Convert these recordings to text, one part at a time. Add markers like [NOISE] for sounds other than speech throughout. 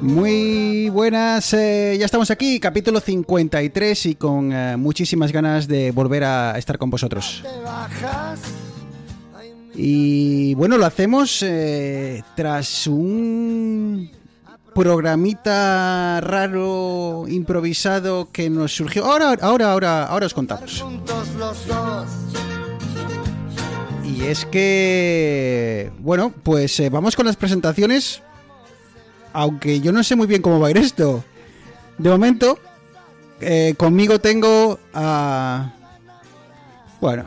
Muy buenas, eh, ya estamos aquí, capítulo 53 y con eh, muchísimas ganas de volver a estar con vosotros. Y bueno, lo hacemos eh, tras un programita raro, improvisado que nos surgió. Ahora, ahora, ahora, ahora os contamos. Y es que, bueno, pues vamos con las presentaciones. Aunque yo no sé muy bien cómo va a ir esto. De momento, eh, conmigo tengo a... Bueno,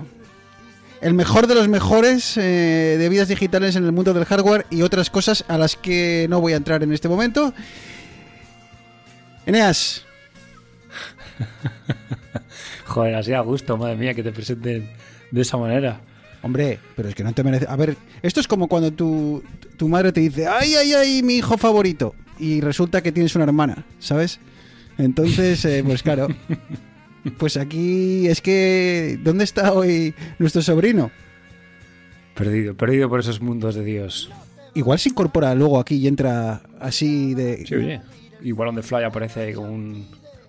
el mejor de los mejores eh, de vidas digitales en el mundo del hardware y otras cosas a las que no voy a entrar en este momento. Eneas, [LAUGHS] Joder, así a gusto, madre mía, que te presenten de esa manera. Hombre, pero es que no te merece. A ver, esto es como cuando tu, tu madre te dice, ay, ay, ay, mi hijo favorito. Y resulta que tienes una hermana, ¿sabes? Entonces, eh, pues claro. [LAUGHS] Pues aquí es que. ¿Dónde está hoy nuestro sobrino? Perdido, perdido por esos mundos de Dios. Igual se incorpora luego aquí y entra así de. Sí, oye. Igual on the fly aparece como un-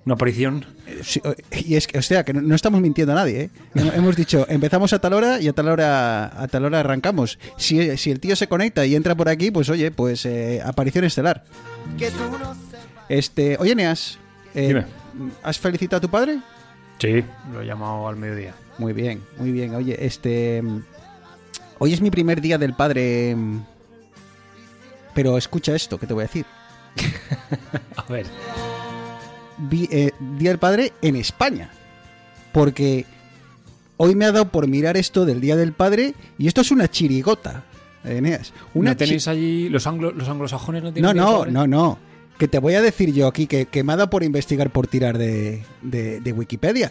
una aparición. Sí, y es que, o sea, que no, no estamos mintiendo a nadie, ¿eh? Hem- [LAUGHS] Hemos dicho, empezamos a tal hora y a tal hora, a tal hora arrancamos. Si, si el tío se conecta y entra por aquí, pues oye, pues eh, aparición estelar. Que tú no sepas. Este, oye, Neas, eh, Dime. ¿has felicitado a tu padre? Sí, lo he llamado al mediodía. Muy bien, muy bien. Oye, este, hoy es mi primer día del padre, mm, pero escucha esto que te voy a decir. [LAUGHS] A ver. Vi- eh, día del padre en España, porque hoy me ha dado por mirar esto del día del padre y esto es una chirigota, Eneas. Una ¿No tenéis chi- allí los, anglo- los anglosajones? No, No, tienen no, padre? no, no. Que te voy a decir yo aquí que, que me ha dado por investigar por tirar de, de- de Wikipedia.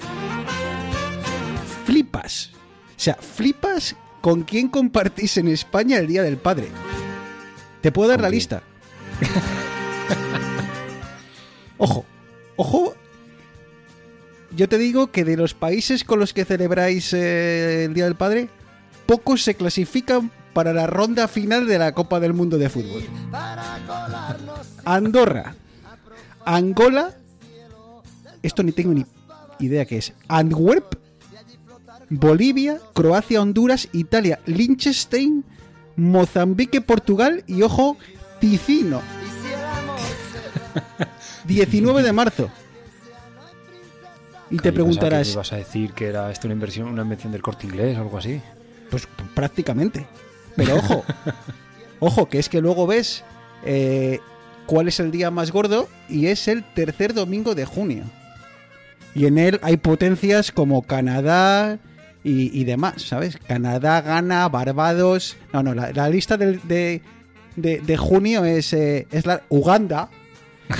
Flipas. O sea, flipas con quién compartís en España el Día del Padre. Te puedo dar ¿Con la lista. [LAUGHS] ojo, ojo. Yo te digo que de los países con los que celebráis eh, el Día del Padre, pocos se clasifican para la ronda final de la Copa del Mundo de Fútbol. Andorra, Angola, esto ni tengo ni idea qué es. Antwerp, Bolivia, Croacia, Honduras, Italia, Liechtenstein, Mozambique, Portugal y ojo, Ticino. [LAUGHS] Hiciéramos 19 de marzo. Y te preguntarás, ibas a decir que era esto una inversión, una invención del corte inglés o algo así. pues prácticamente. Pero ojo, [LAUGHS] ojo, que es que luego ves eh, cuál es el día más gordo y es el tercer domingo de junio. Y en él hay potencias como Canadá y, y demás, ¿sabes? Canadá, Ghana, Barbados. No, no, la, la lista de, de, de junio es, eh, es la Uganda.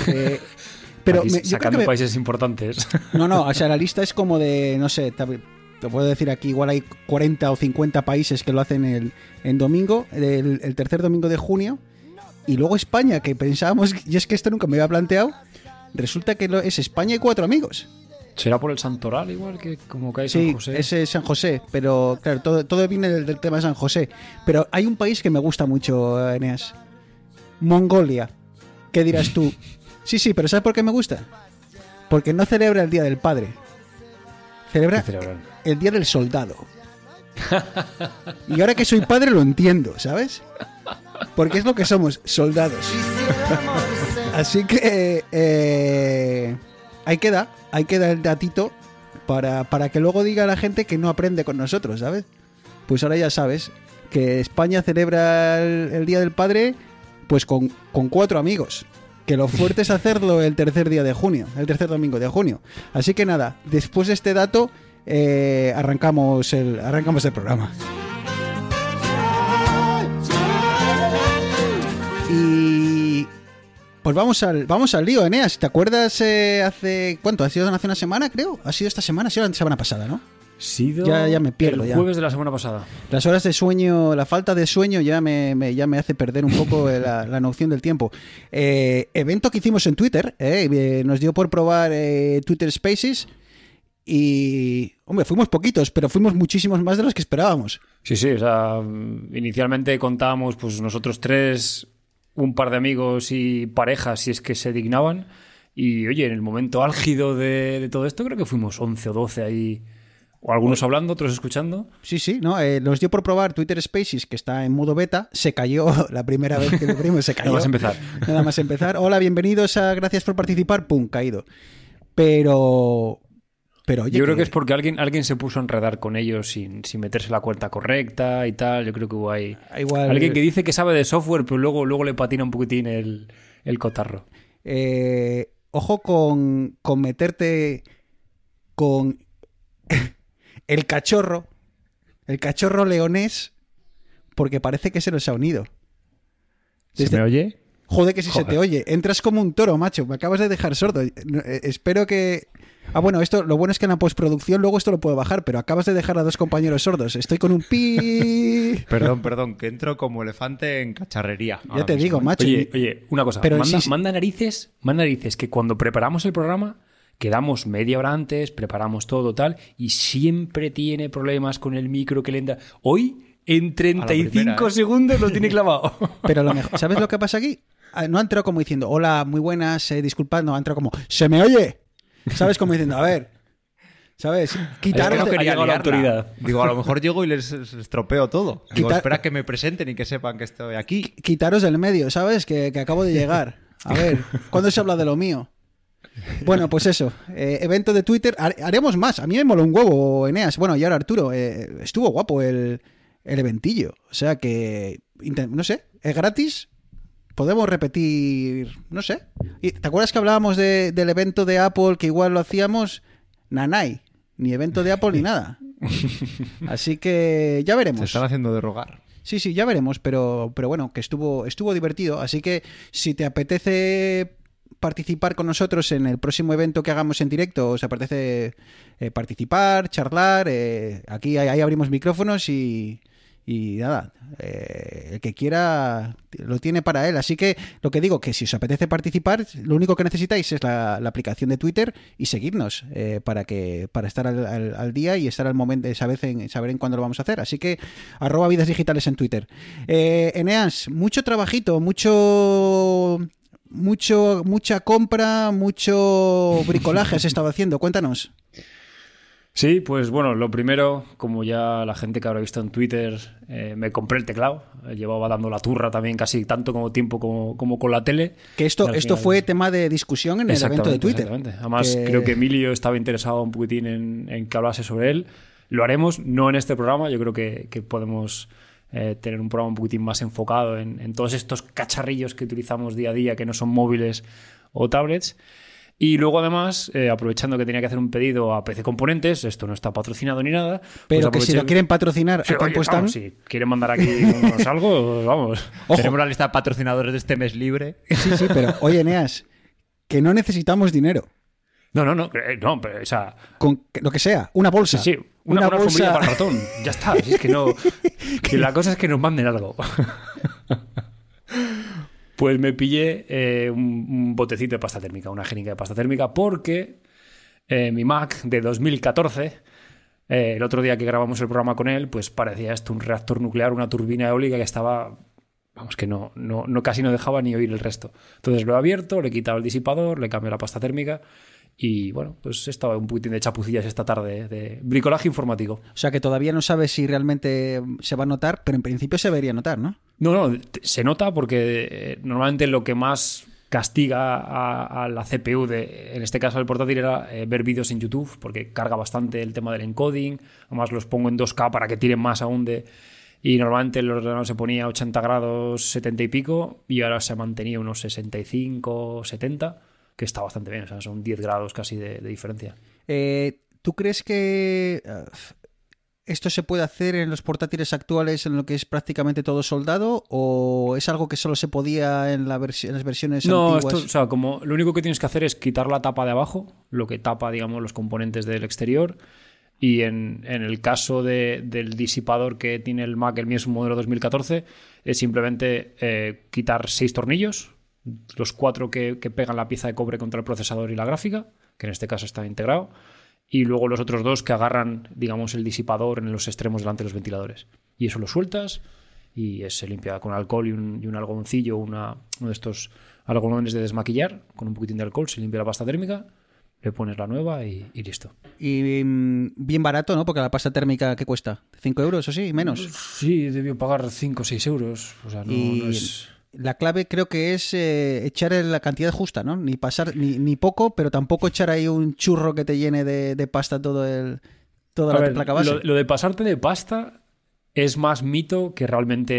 Eh, [LAUGHS] pero Aquí me- sacando me- países importantes. no, no, o sea, la [LAUGHS] lista es como de, no sé, te, puedo decir aquí, igual hay 40 o 50 países que lo hacen el, en domingo, el, el tercer domingo de junio, y luego España, que pensábamos, y es que esto nunca me había planteado, resulta que lo- es España y cuatro amigos. ¿Será por el santoral igual que como cae Sí, San José? ese es San José, pero claro, todo, todo viene del, del tema de San José. Pero hay un país que me gusta mucho, Eneas. Mongolia. ¿Qué dirás tú? [LAUGHS] Sí, sí, pero ¿sabes por qué me gusta? Porque no celebra el Día del Padre. Celebra el Día del Soldado. Y ahora que soy padre lo entiendo, ¿sabes? Porque es lo que somos, soldados. Así que eh, ahí queda, ahí queda el datito para, para que luego diga la gente que no aprende con nosotros, ¿sabes? Pues ahora ya sabes que España celebra el, el Día del Padre pues con, con cuatro amigos. Que lo fuerte es hacerlo el tercer día de junio, el tercer domingo de junio. Así que nada, después de este dato eh, arrancamos, el, arrancamos el programa. Y Pues vamos al, vamos al lío, Eneas. ¿Te acuerdas eh, hace. ¿Cuánto? ¿Ha sido hace una semana, creo? ¿Ha sido esta semana? Ha sido la semana pasada, ¿no? Sido Ya- ya me pierdo, el ya. jueves de la semana pasada. Las horas de sueño, la falta de sueño ya me, me- ya me hace perder un poco [LAUGHS] la, la noción del tiempo. Eh, evento que hicimos en Twitter, eh, eh, nos dio por probar eh, Twitter Spaces y, hombre, fuimos poquitos, pero fuimos muchísimos más de los que esperábamos. Sí, sí, o sea, inicialmente contábamos pues nosotros tres, un par de amigos y parejas, si es que se dignaban. Y oye, en el momento álgido de, de todo esto, creo que fuimos 11 o 12 ahí, o algunos hablando, otros escuchando. Sí, sí, no, eh, nos dio por probar Twitter Spaces, que está en modo beta, se cayó [LAUGHS] la primera vez que lo abrimos, se [LAUGHS] cayó. Nada más empezar. Nada más empezar. Hola, bienvenidos a Gracias por participar, pum, caído. Pero, pero oye, Yo creo que es porque alguien, alguien se puso a enredar con ellos sin, sin meterse la cuenta correcta y tal. Yo creo que hubo ahí igual, alguien que dice que sabe de software, pero luego, luego le patina un poquitín el, el cotarro. eh, ojo con, con meterte con el cachorro, el cachorro leonés, porque parece que se nos ha unido. ¿Se me oye? Joder, que si se te oye. Entras como un toro, macho. Me acabas de dejar sordo. Eh, espero que. Ah, bueno, esto, lo bueno es que en la postproducción luego esto lo puedo bajar, pero acabas de dejar a dos compañeros sordos. Estoy con un pi. [LAUGHS] Perdón, perdón, que entro como elefante en cacharrería. ya te mismo, digo, ¿eh? macho. Oye, oye, una cosa. Pero manda narices, manda narices que cuando preparamos el programa quedamos media hora antes, preparamos todo tal y siempre tiene problemas con el micro que le entra. Hoy en 35 primera, ¿eh? segundos lo tiene clavado. [LAUGHS] Pero lo mejor, ¿sabes lo que pasa aquí? Ah, No ha entrado como diciendo, hola, muy buenas, eh, disculpad, no, ha entrado como, ¿se me oye? ¿Sabes? Como diciendo, a ver, ¿sabes? Es que Quitaros no quería la autoridad. Digo, a lo mejor llego y les estropeo todo. Digo, Quitar- espera que me presenten y que sepan que estoy aquí. quitaros del medio, ¿sabes? Que, que acabo de llegar. A ver, ¿cuándo se habla de lo mío? [LAUGHS] Bueno, pues eso. eh, evento de Twitter. Har- Haremos más. A mí me moló un huevo, Eneas. Bueno, y ahora Arturo. eh, estuvo guapo el, el eventillo. O sea que. No sé. Es gratis. Podemos repetir. No sé. Y, ¿Te acuerdas que hablábamos de- del evento de Apple que igual lo hacíamos? Nanay. Ni evento de Apple ni nada. [LAUGHS] Así que ya Se veremos. están haciendo de rogar. Sí, sí, ya veremos, pero, pero bueno, que estuvo, estuvo divertido. Así que si te apetece participar con nosotros en el próximo evento que hagamos en directo, os apetece eh, participar, charlar, eh, aquí ahí, abrimos micrófonos y, nada, eh, el que quiera lo tiene para él. Así que lo que digo, que si os apetece participar, lo único que necesitáis es la, aplicación de Twitter y seguirnos para que para estar al día y estar al momento de saber en, saber en cuándo lo vamos a hacer. Así que arroba vidas digitales en Twitter. Eh, Eneas, mucho trabajito, mucho... Mucho, mucha compra, mucho bricolaje has estado haciendo. Cuéntanos. Sí, pues bueno, lo primero, como ya la gente que habrá visto en Twitter, eh, me compré el teclado. Llevaba dando la turra también casi tanto como tiempo como, como con la tele. Que esto, esto final- fue tema de discusión en el evento de Twitter. exactamente. Además, Que- creo que Emilio estaba interesado un poquitín en, en que hablase sobre él. Lo haremos, no en este programa. Yo creo que, que podemos eh, tener un programa un poquitín más enfocado en, en todos estos cacharrillos que utilizamos día a día, que no son móviles o tablets. Y luego, además, eh, aprovechando que tenía que hacer un pedido a PC Componentes, esto no está patrocinado ni nada. pues Pero que si lo quieren patrocinar Sí, oye, vamos, si quieren mandar aquí unos [LAUGHS] algo, vamos. Ojo. Tenemos la lista de patrocinadores de este mes libre. Sí, sí, pero oye, Eneas, que no necesitamos dinero. No, no, no, eh, no, pero, o sea, Con lo que sea, una bolsa. Sí, sí, una, una alfombrilla para el ratón. Ya está. Si es que no. [LAUGHS] que la cosa es que nos manden algo. [LAUGHS] pues me pillé eh, un, un botecito de pasta térmica, una jeringa de pasta térmica, porque eh, mi Mac de 2014, eh, el otro día que grabamos el programa con él, pues parecía esto un reactor nuclear, una turbina eólica que estaba. Vamos, que no, no, no casi no dejaba ni oír el resto. Entonces lo he abierto, le he quitado el disipador, le cambié la pasta térmica y bueno, pues estaba un poquitín de chapucillas esta tarde de bricolaje informático. O sea que todavía no sabes si realmente se va a notar, pero en principio se debería notar, ¿no? No, no, se nota porque eh, normalmente lo que más castiga a, a la CPU, de, en este caso del portátil, era eh, ver vídeos en YouTube, porque carga bastante el tema del encoding. Además, los pongo en 2K para que tiren más aún de. Y normalmente el ordenador se ponía a 80 grados, 70 y pico, y ahora se ha mantenido unos 65, 70, que está bastante bien, o sea, son 10 grados casi de, de diferencia. Eh, ¿Tú crees que eh, ¿esto se puede hacer en los portátiles actuales en lo que es prácticamente todo soldado? ¿O es algo que solo se podía en, la versi- en las versiones No, antiguas? esto, o sea, como lo único que tienes que hacer es quitar la tapa de abajo, lo que tapa, digamos, los componentes del exterior. Y en, en el caso de- del disipador que tiene el Mac, el mío es un modelo 2014, es simplemente eh, quitar seis tornillos, los cuatro que, que pegan la pieza de cobre contra el procesador y la gráfica, que en este caso está integrado, y luego los otros dos que agarran, digamos, el disipador en los extremos delante de los ventiladores. Y eso lo sueltas y se limpia con alcohol y un, y un algodoncillo, una, uno de estos algodones de desmaquillar, con un poquitín de alcohol, se limpia la pasta térmica, le pones la nueva y, y listo. Y mm, bien barato, ¿no? Porque la pasta térmica, ¿qué cuesta? ¿5 euros o sí? ¿Menos? Sí, debió pagar 5 o 6 euros. O sea, no, y no es... la clave creo que es eh, echar la cantidad justa, ¿no? Ni pasar, ni, ni poco, pero tampoco echar ahí un churro que te llene de, de pasta todo el, toda A la ver, placa base. lo, lo de pasarte de pasta es más mito que realmente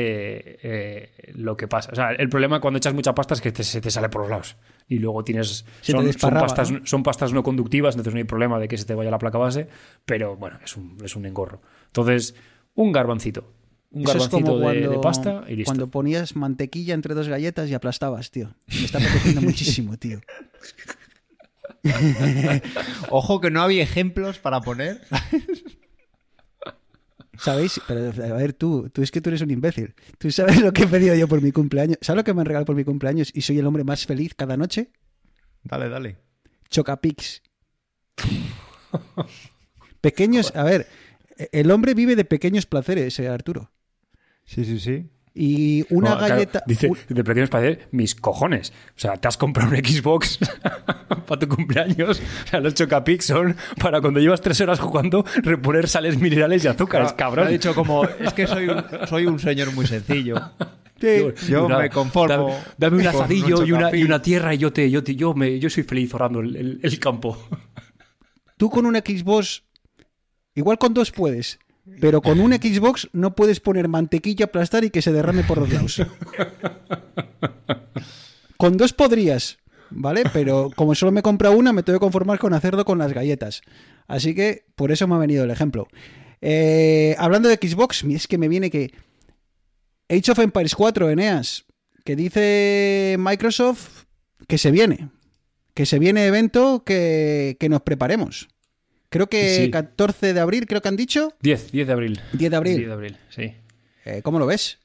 eh, lo que pasa. O sea, el problema cuando echas mucha pasta es que te- se te sale por los lados. Y luego tienes. Se te son, pastas, ¿no? son pastas no conductivas, entonces no hay problema de que se te vaya la placa base. Pero bueno, es un, es un engorro. Entonces, un garbancito. Un Eso es como de, cuando, de pasta y listo. cuando ponías mantequilla entre dos galletas y aplastabas, tío. Me está apeteciendo [LAUGHS] muchísimo, tío. [LAUGHS] Ojo que no había ejemplos para poner. [LAUGHS] ¿Sabéis? Pero a ver, tú, tú es que tú eres un imbécil. ¿Tú sabes lo que he pedido yo por mi cumpleaños? ¿Sabes lo que me han regalado por mi cumpleaños y soy el hombre más feliz cada noche? Dale, dale. Chocapix. Pequeños, a ver, el hombre vive de pequeños placeres, eh, Arturo. Sí, sí, sí. Y una No, claro, galleta. dice, de pequeños para mis cojones. O sea, te has comprado un Xbox [LAUGHS] para tu cumpleaños. O sea, los Chocapic son para cuando llevas tres horas jugando reponer sales minerales y azúcares, cabrón. Ha dicho como, es que soy un, soy un señor muy sencillo. Yo, Yo una- me conformo Dame, dame un asadillo y, una, y una tierra y yo te, yo te, yo me, yo soy feliz orando el, el- el campo. Tú con un Xbox, igual con dos puedes, pero con un Xbox no puedes poner mantequilla, aplastar y que se derrame por los lados. Con dos podrías, ¿vale? Pero como solo me compra una, me tengo que conformar con hacerlo con las galletas. Así que por eso me ha venido el ejemplo. Eh, hablando de Xbox, es que me viene que Age of Empires 4, Eneas, que dice Microsoft que se viene. Que se viene evento que, que nos preparemos. Creo que Sí. 14 de abril, creo que han dicho. 10, 10 de abril. 10 de abril. 10 de abril, sí. Eh, ¿Cómo lo ves?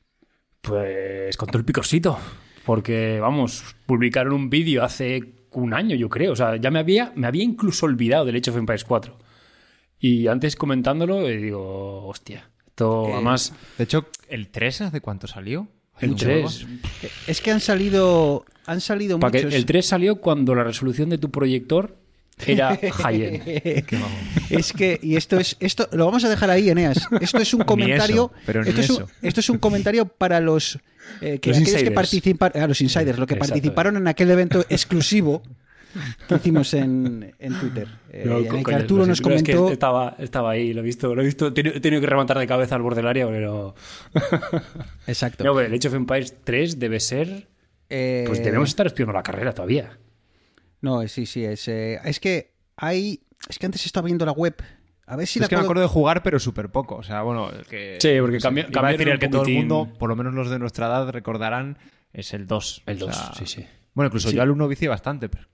Pues con todo el picosito. Porque, vamos, publicaron un vídeo hace un año, yo creo. O sea, ya me había, me había incluso olvidado del Age of Empires 4. Y antes comentándolo, eh, digo, hostia. Esto, Eh, además, De hecho, ¿el 3 hace cuánto salió? el Mucho, 3. Es que han salido. Han salido que muchos. el 3 salió cuando la resolución de tu proyector era [LAUGHS] high-end. Es que, y esto es, esto lo vamos a dejar ahí, Eneas. Esto es un [LAUGHS] comentario. eso, pero ni esto, es un, eso. esto es un comentario para los eh, que Los aquellos que insiders. participaron, ah, los insiders, los que Exacto. participaron en aquel evento exclusivo que hicimos en, en Twitter. Eh, No, en el que Arturo nos siento, es que comentó. estaba, estaba ahí, lo he visto, lo he visto. He tenido he tenido que remontar de cabeza al borde del área, pero. Exacto. No, pero el Age of Empires 3 debe ser. Eh, Pues debemos estar espiando la carrera todavía. No, sí, sí. Es, eh, es que hay. Es que antes estaba viendo la web. A ver si la es que me puedo- acuerdo de jugar, pero súper poco. O sea, bueno, el que. Sí, porque a cambiaron decir el que todo el mundo, por lo menos los de nuestra edad, recordarán, es el 2. El O 2, sea, sí, sí. Bueno, incluso Sí. yo al 1 vicié bastante, pero,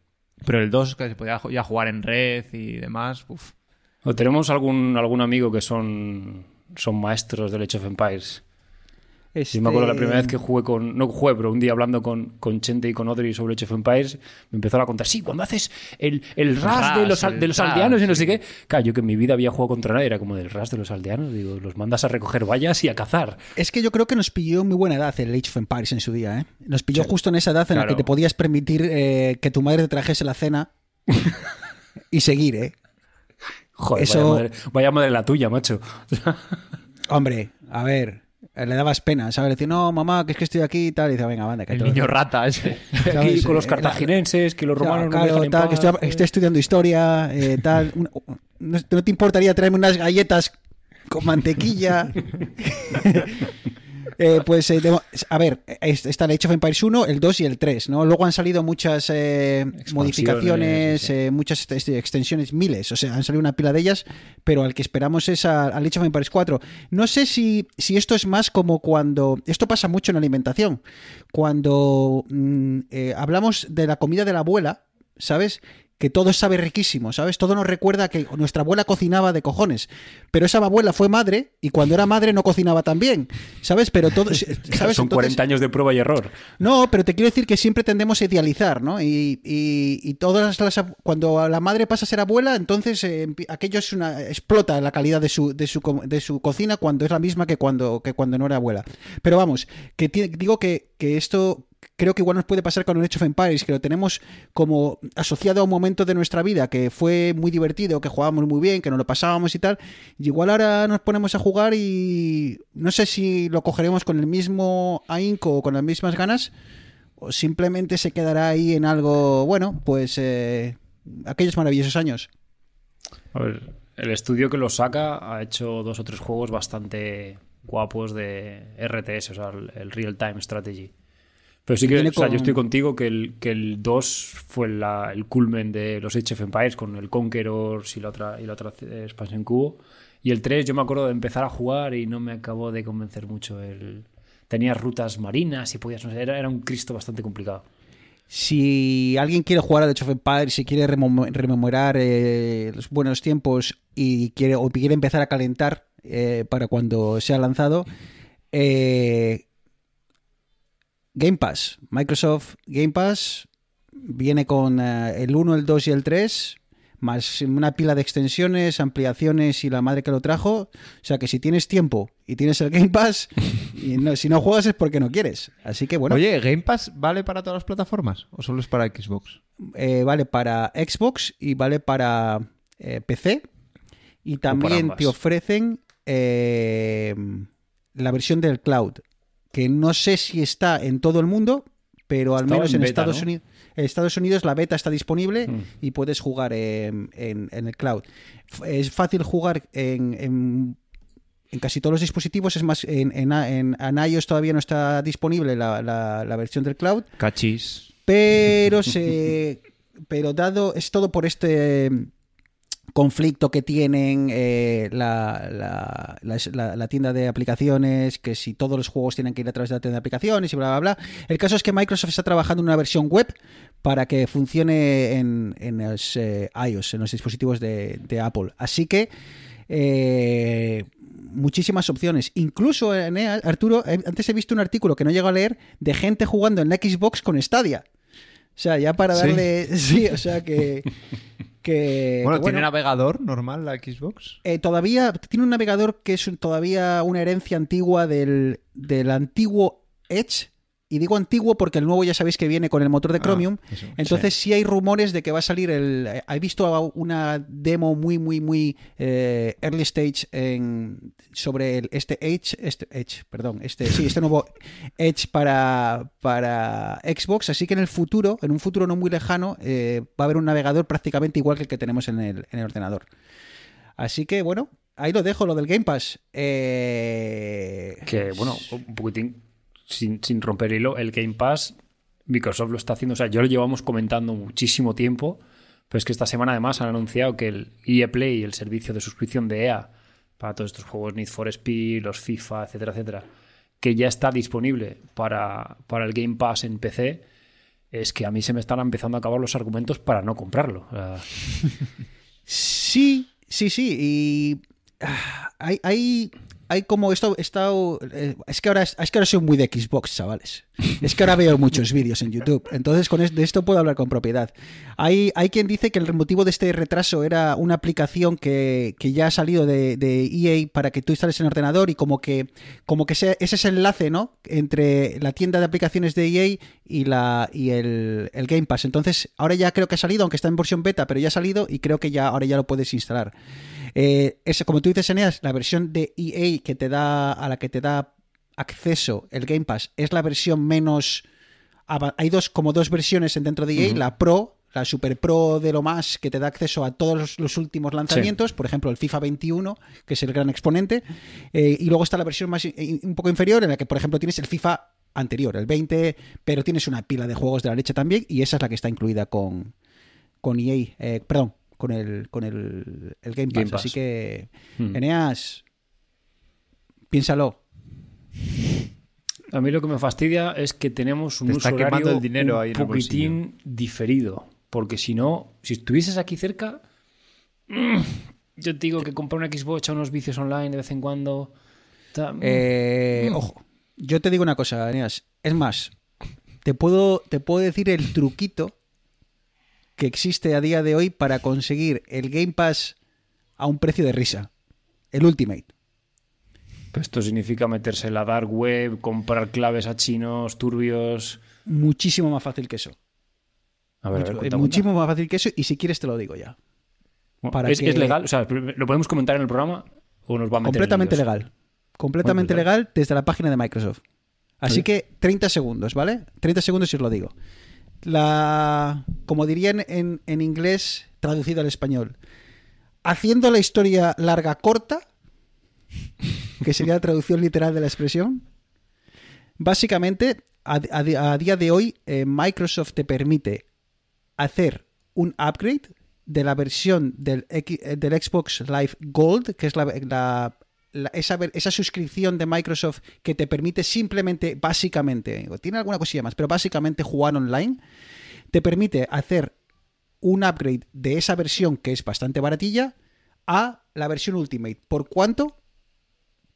pero el 2, que se podía ya jugar en red y demás, uf. ¿O tenemos algún, algún amigo que son, son maestros del Age of Empires? Yo me acuerdo la Este- primera vez que jugué con. No jugué, pero un día hablando con, con Chente y con Audrey sobre Age of Empires, me empezaron a contar, sí, cuando haces el, el ras de los, al- de los ras, aldeanos y no sé qué. Claro, yo que en mi vida había jugado contra nadie, era como del ras de los aldeanos. Digo, los mandas a recoger vallas y a cazar. Es que yo creo que nos pilló muy buena edad el Age of Empires en su día, ¿eh? Nos pilló justo en esa edad en la que te podías permitir eh, que tu madre te trajese la cena [LAUGHS] y seguir, ¿eh? Joder, Eso- vaya, madre, vaya madre la tuya, macho. Hombre, a ver, le dabas pena, ¿sabes? Decir, no, mamá, que es que estoy aquí y tal. Y dice, venga, manda, que El niño rata ese. [LAUGHS] Aquí con los Eh, cartagineses, que los Claro, romanos no claro, dejan en tal, que paz. estoy, estoy estudiando historia, eh, tal. No, ¿no te importaría traerme unas galletas con mantequilla? [LAUGHS] Eh, pues, eh, de- a ver, es- está el Age of Empires 1, el 2 y el 3, ¿no? Luego han salido muchas eh, modificaciones, sí, eh, muchas ex- extensiones, miles, o sea, han salido una pila de ellas, pero al que esperamos es a- al Age of Empires 4. No sé si, si esto es más como cuando... Esto pasa mucho en la alimentación. Cuando mm, hablamos de la comida de la abuela, ¿sabes? Que todo sabe riquísimo, ¿sabes? Todo nos recuerda que nuestra abuela cocinaba de cojones. Pero esa abuela fue madre y cuando era madre no cocinaba tan bien, ¿sabes? Pero todo... [LAUGHS] ¿sabes? Son Entonces- 40 años de prueba y error. no, pero te quiero decir que siempre tendemos a idealizar, ¿no? Y, y- y todas las cuando la madre pasa a ser abuela, entonces eh, aquello es una explota la calidad de su, de su de su cocina cuando es la misma que cuando que cuando no era abuela. Pero vamos, que digo que, que esto creo que igual nos puede pasar con el Age of Empires, que lo tenemos como asociado a un momento de nuestra vida que fue muy divertido, que jugábamos muy bien, que nos lo pasábamos y tal. Y igual ahora nos ponemos a jugar y no sé si lo cogeremos con el mismo ahínco o con las mismas ganas, o simplemente se quedará ahí en algo, bueno, pues eh, aquellos maravillosos años. A ver, el estudio que lo saca ha hecho dos o tres juegos bastante guapos de RTS, o sea, el, Real Time Strategy. Pero sí que, o sea, con- yo estoy contigo que el, que el 2 fue la- el culmen de los Age of Empires con el Conquerors y la otra, y la otra eh, expansión cubo. Y el 3 yo me acuerdo de empezar a jugar y no me acabó de convencer mucho. El... Tenías rutas marinas y podías, no sé, era, era un Cristo bastante complicado. Si alguien quiere jugar al Age of Empires, si quiere rememo- rememorar eh, los buenos tiempos y quiere o quiere empezar a calentar eh, para cuando sea lanzado, eh, Game Pass, Microsoft Game Pass viene con eh, el 1, el 2 y el 3, más una pila de extensiones, ampliaciones y la madre que lo trajo. O sea que si tienes tiempo y tienes el Game Pass, [LAUGHS] y no- si no juegas es porque no quieres. Así que bueno. Oye, ¿Game Pass vale para todas las plataformas o solo es para Xbox? eh, vale para Xbox y vale para eh, PC. Y también te ofrecen la versión del cloud, que no sé si está en todo el mundo, pero al Estaba menos en en, beta, Estados, ¿no? Unidos, en Estados Unidos la beta está disponible Mm. y puedes jugar en, en- en el cloud. Es fácil jugar en, casi todos los dispositivos, es más, en, en, en- en iOS todavía no está disponible la- la- la versión del cloud, Cachis. pero [LAUGHS] se pero dado es todo por este conflicto que tienen eh, la, la- la- tienda de aplicaciones, que si todos los juegos tienen que ir a través de la tienda de aplicaciones y bla, bla, bla. El caso es que Microsoft está trabajando en una versión web para que funcione en, en los eh, iOS, en los dispositivos de, de Apple. Así que eh, muchísimas opciones. Incluso, en, Arturo, antes he visto un artículo que no llego a leer de gente jugando en la Xbox con Stadia. O sea, ya para Sí. darle... [LAUGHS] Sí, o sea que... [LAUGHS] que bueno, que ¿tiene navegador normal la Xbox? eh, todavía tiene un navegador que es todavía una herencia antigua del, del antiguo Edge. Y digo antiguo porque el nuevo ya sabéis que viene con el motor de Ah, Chromium. eso, Entonces sí. hay rumores de que va a salir el... eh, He visto una demo muy, muy, muy eh, early stage en, sobre el, este Edge, este Edge, perdón, este, sí, este nuevo [LAUGHS] Edge para, para Xbox. Así que en el futuro, en un futuro no muy lejano, eh, va a haber un navegador prácticamente igual que el que tenemos en el, en el ordenador. Así que bueno, ahí lo dejo, lo del Game Pass. Eh, Que, bueno, un poquitín, sin, sin romper hilo, el Game Pass, Microsoft lo está haciendo. O sea, yo lo llevamos comentando muchísimo tiempo, pero es que esta semana además han anunciado que el EA Play, el servicio de suscripción de EA, para todos estos juegos Need for Speed, los FIFA, etcétera, etcétera, que ya está disponible para, para el Game Pass en PC, es que a mí se me están empezando a acabar los argumentos para no comprarlo. [LAUGHS] Sí, sí, sí. Y ah, hay, hay, hay como esto, estado, eh, es que ahora es, que ahora soy muy de Xbox, chavales. Es que ahora veo muchos vídeos en YouTube. Entonces con de esto puedo hablar con propiedad. Hay, hay quien dice que el motivo de este retraso era una aplicación que, que ya ha salido de, EA para que tú instales en el ordenador y como que, como que sea, ese es el enlace, ¿no? Entre la tienda de aplicaciones de EA y la y el, el Game Pass. Entonces, ahora ya creo que ha salido, aunque está en versión beta, pero ya ha salido y creo que ya ahora ya lo puedes instalar. Eh, como tú dices, Eneas, la versión de EA que te da a la que te da acceso el Game Pass es la versión menos hay dos como dos versiones en dentro de EA, la Pro, la Super Pro de lo más, que te da acceso a todos los, los últimos lanzamientos, por ejemplo el FIFA 21, que es el gran exponente, eh, y luego está la versión más eh, un poco inferior, en la que por ejemplo tienes el FIFA anterior, el 20, pero tienes una pila de juegos de la leche también, y esa es la que está incluida con, con EA, eh, perdón, con el, con el, el Game, Pass. Game Pass. Así que, Hmm. Eneas, piénsalo. A mí lo que me fastidia es que tenemos un Te uso está el dinero un ahí en el poquitín diferido. Porque si no, si estuvieses aquí cerca, mm, yo te digo que comprar una Xbox a unos vicios online de vez en cuando. ta- Eh, Mm. Ojo, yo te digo una cosa, Eneas. Es más, te puedo, te puedo decir el truquito que existe a día de hoy para conseguir el Game Pass a un precio de risa. El Ultimate. Pues esto significa meterse en la dark web, comprar claves a chinos, turbios. Muchísimo más fácil que eso. A ver, a ver, Mucho- cuenta, muchísimo más fácil que eso. Y si quieres te lo digo ya. para ¿Es, que- es legal? O sea, ¿lo podemos comentar en el programa o nos va a meter en Completamente legal. Completamente Bueno, pues legal desde la página de Microsoft. Así que 30 segundos, ¿vale? 30 segundos y os lo digo. La, como dirían en, en inglés, traducido al español, haciendo la historia larga corta, que sería la traducción literal de la expresión, básicamente, a, día de hoy, eh, Microsoft te permite hacer un upgrade de la versión del, eh, Xbox Live Gold, que es la- esa, esa suscripción de Microsoft que te permite simplemente, básicamente, tiene alguna cosilla más, pero básicamente jugar online, te permite hacer un upgrade de esa versión que es bastante baratilla a la versión Ultimate. ¿Por cuánto?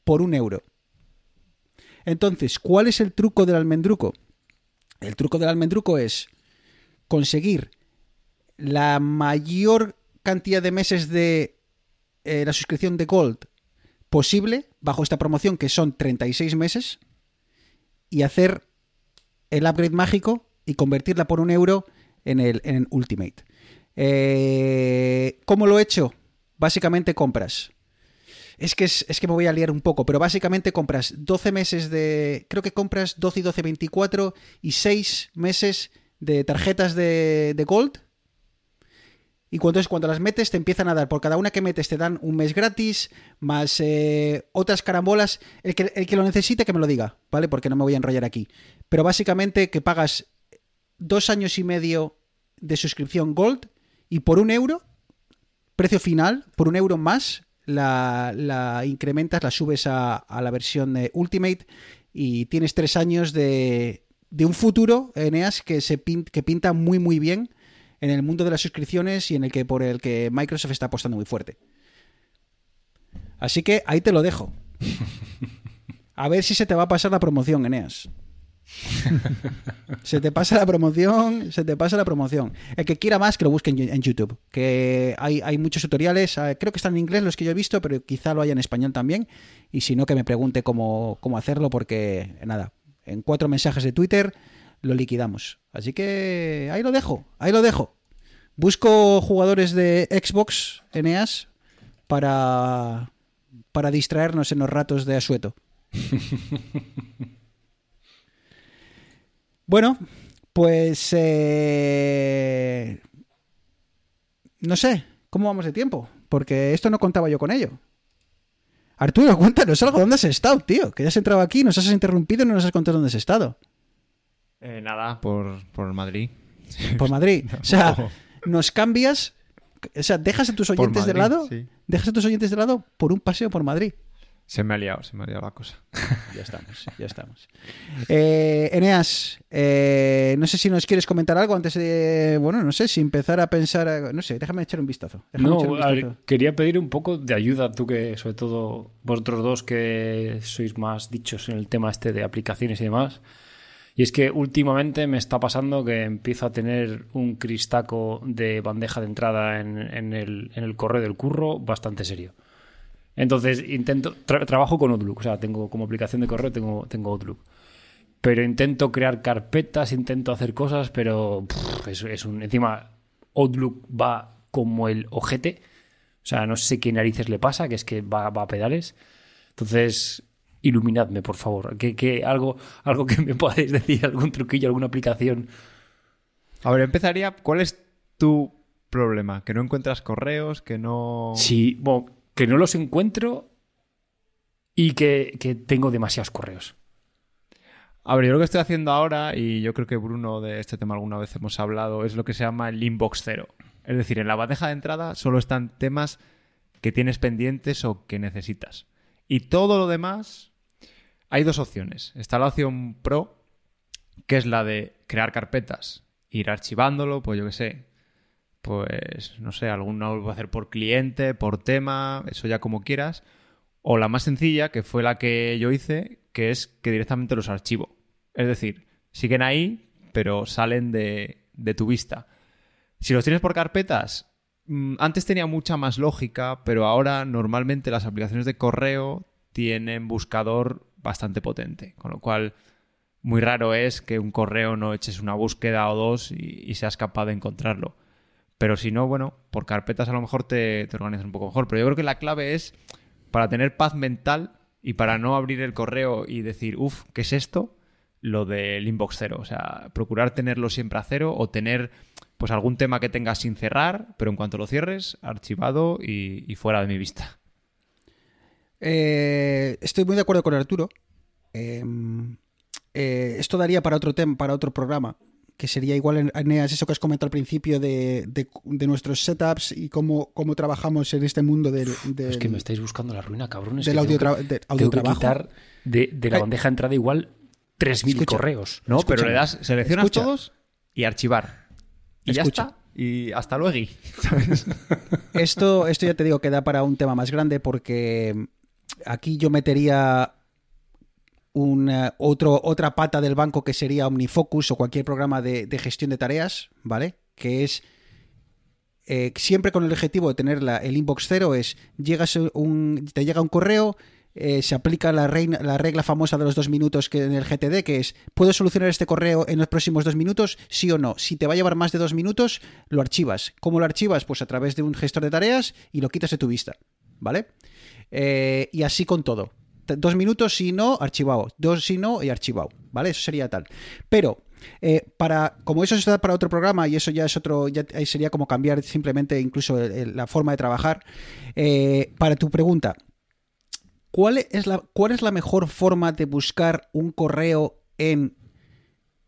Por un euro. Entonces, ¿cuál es el truco del almendruco? El truco del almendruco es conseguir la mayor cantidad de meses de eh, la suscripción de Gold posible bajo esta promoción que son 36 meses y hacer el upgrade mágico y convertirla por un euro en el, en Ultimate. Eh, ¿Cómo lo he hecho? Básicamente compras. Es que, es, es que me voy a liar un poco, pero básicamente compras 12 meses de... Creo que compras 12 y 12, 24 y 6 meses de tarjetas de, de Gold. Y cuando, es, cuando las metes te empiezan a dar, por cada una que metes te dan un mes gratis, más eh, otras carambolas. El que, el que lo necesite que me lo diga, ¿vale? Porque no me voy a enrollar aquí. Pero básicamente que pagas dos años y medio de suscripción Gold y por un euro, precio final, por un euro más, la, incrementas, la subes a, la versión de Ultimate y tienes tres años de, de un futuro, Eneas, que, se que pinta muy muy bien en el mundo de las suscripciones y en el que por el que Microsoft está apostando muy fuerte. Así que ahí te lo dejo. [LAUGHS] A ver si se te va a pasar la promoción, Eneas. se te pasa la promoción, se te pasa la promoción. El que quiera más, que lo busque en, YouTube. Que hay, hay muchos tutoriales, eh, creo que están en inglés los que yo he visto, pero quizá lo haya en español también. Y si no, que me pregunte cómo, cómo hacerlo, porque nada, en cuatro mensajes de Twitter lo liquidamos. Así que ahí lo dejo, ahí lo dejo. Busco jugadores de Xbox, Eneas, para, para distraernos en los ratos de asueto. [LAUGHS] Bueno, pues eh, no sé, ¿cómo vamos de tiempo? Porque esto no contaba yo con ello. Arturo, cuéntanos algo, ¿dónde has estado, tío? Que ya has entrado aquí, nos has interrumpido y no nos has contado dónde has estado. Eh, nada, por, por Madrid. [LAUGHS] Por Madrid. [LAUGHS] O sea, No. [LAUGHS] nos cambias, o sea, dejas a tus oyentes de lado, sí. dejas a tus oyentes de lado por un paseo por Madrid. Se me ha liado, se me ha liado la cosa. Ya estamos, ya estamos. Eh, Eneas, eh, no sé si nos quieres comentar algo antes de, bueno, no sé, si empezar a pensar, no sé, déjame echar un vistazo. déjame echar un No, a ver, vistazo. quería pedir un poco de ayuda, tú que sobre todo vosotros dos que sois más dichos en el tema este de aplicaciones y demás. Y es que últimamente me está pasando que empiezo a tener un cristaco de bandeja de entrada en, el, en el correo del curro bastante serio. Entonces intento, tra- trabajo con Outlook, o sea, tengo como aplicación de correo tengo, tengo Outlook. Pero intento crear carpetas, intento hacer cosas, pero es un, encima Outlook va como el ojete. O sea, no sé qué narices le pasa, que es que va, va a pedales. Entonces, iluminadme, por favor. Que, que algo, algo que me [LAUGHS] podáis decir, algún truquillo, alguna aplicación. A ver, empezaría. ¿Cuál es tu problema? Que no encuentras correos, que no... Sí, bueno, que no los encuentro y que, que tengo demasiados correos. A ver, yo lo que estoy haciendo ahora, y yo creo que Bruno de este tema alguna vez hemos hablado, es lo que se llama el inbox cero. Es decir, en la bandeja de entrada solo están temas que tienes pendientes o que necesitas. Y todo lo demás, hay dos opciones. Está la opción pro, que es la de crear carpetas, ir archivándolo, pues yo qué sé, pues no sé, alguno lo voy hacer por cliente, por tema, eso ya como quieras. O la más sencilla, que fue la que yo hice, que es que directamente los archivo. Es decir, siguen ahí, pero salen de, de tu vista. Si los tienes por carpetas, mm, antes tenía mucha más lógica, pero ahora normalmente las aplicaciones de correo tienen buscador bastante potente, con lo cual muy raro es que un correo no eches una búsqueda o dos y, y seas capaz de encontrarlo. Pero si no, bueno, por carpetas a lo mejor te, organizas un poco mejor. Pero yo creo que la clave es para tener paz mental y para no abrir el correo y decir, uff, ¿qué es esto? Lo del inbox cero. O sea, procurar tenerlo siempre a cero o tener pues algún tema que tengas sin cerrar, pero en cuanto lo cierres, archivado y fuera de mi vista. Eh, estoy muy de acuerdo con Arturo. Eh, eh, esto daría para otro tema, para otro programa, que sería igual, en- Eneas, eso que has comentado al principio de, de- de nuestros setups y cómo, cómo trabajamos en este mundo del, del- Es que me estáis buscando la ruina, cabrones. del audio, tengo que- del tengo que audiotrabajo. quitar de, de la bandeja de entrada igual 3.000 Escucha. correos. No, pero le das, seleccionas Escucha. todos y archivar. Y ya Escucha. está. Y hasta luego. [LAUGHS] [LAUGHS] Esto, esto ya te digo que da para un tema más grande porque aquí yo metería otro, otra pata del banco que sería OmniFocus o cualquier programa de, gestión de tareas, ¿vale? Que es eh, siempre con el objetivo de tener la- el inbox cero es llegas un, te llega un correo, eh, se aplica la, la regla famosa de los dos minutos que en el GTD, que es ¿puedo solucionar este correo en los próximos dos minutos? Sí o no. Si te va a llevar más de dos minutos, lo archivas. ¿Cómo lo archivas? Pues a través de un gestor de tareas y lo quitas de tu vista, ¿vale? Eh, y así con todo. Dos minutos si no, archivado. Dos si no y archivado, ¿vale? Eso sería tal. Pero eh, para como eso está para otro programa y eso ya es otro ya ahí sería como cambiar simplemente incluso la forma de trabajar eh, para tu pregunta ¿cuál es la cuál es la mejor forma de buscar un correo en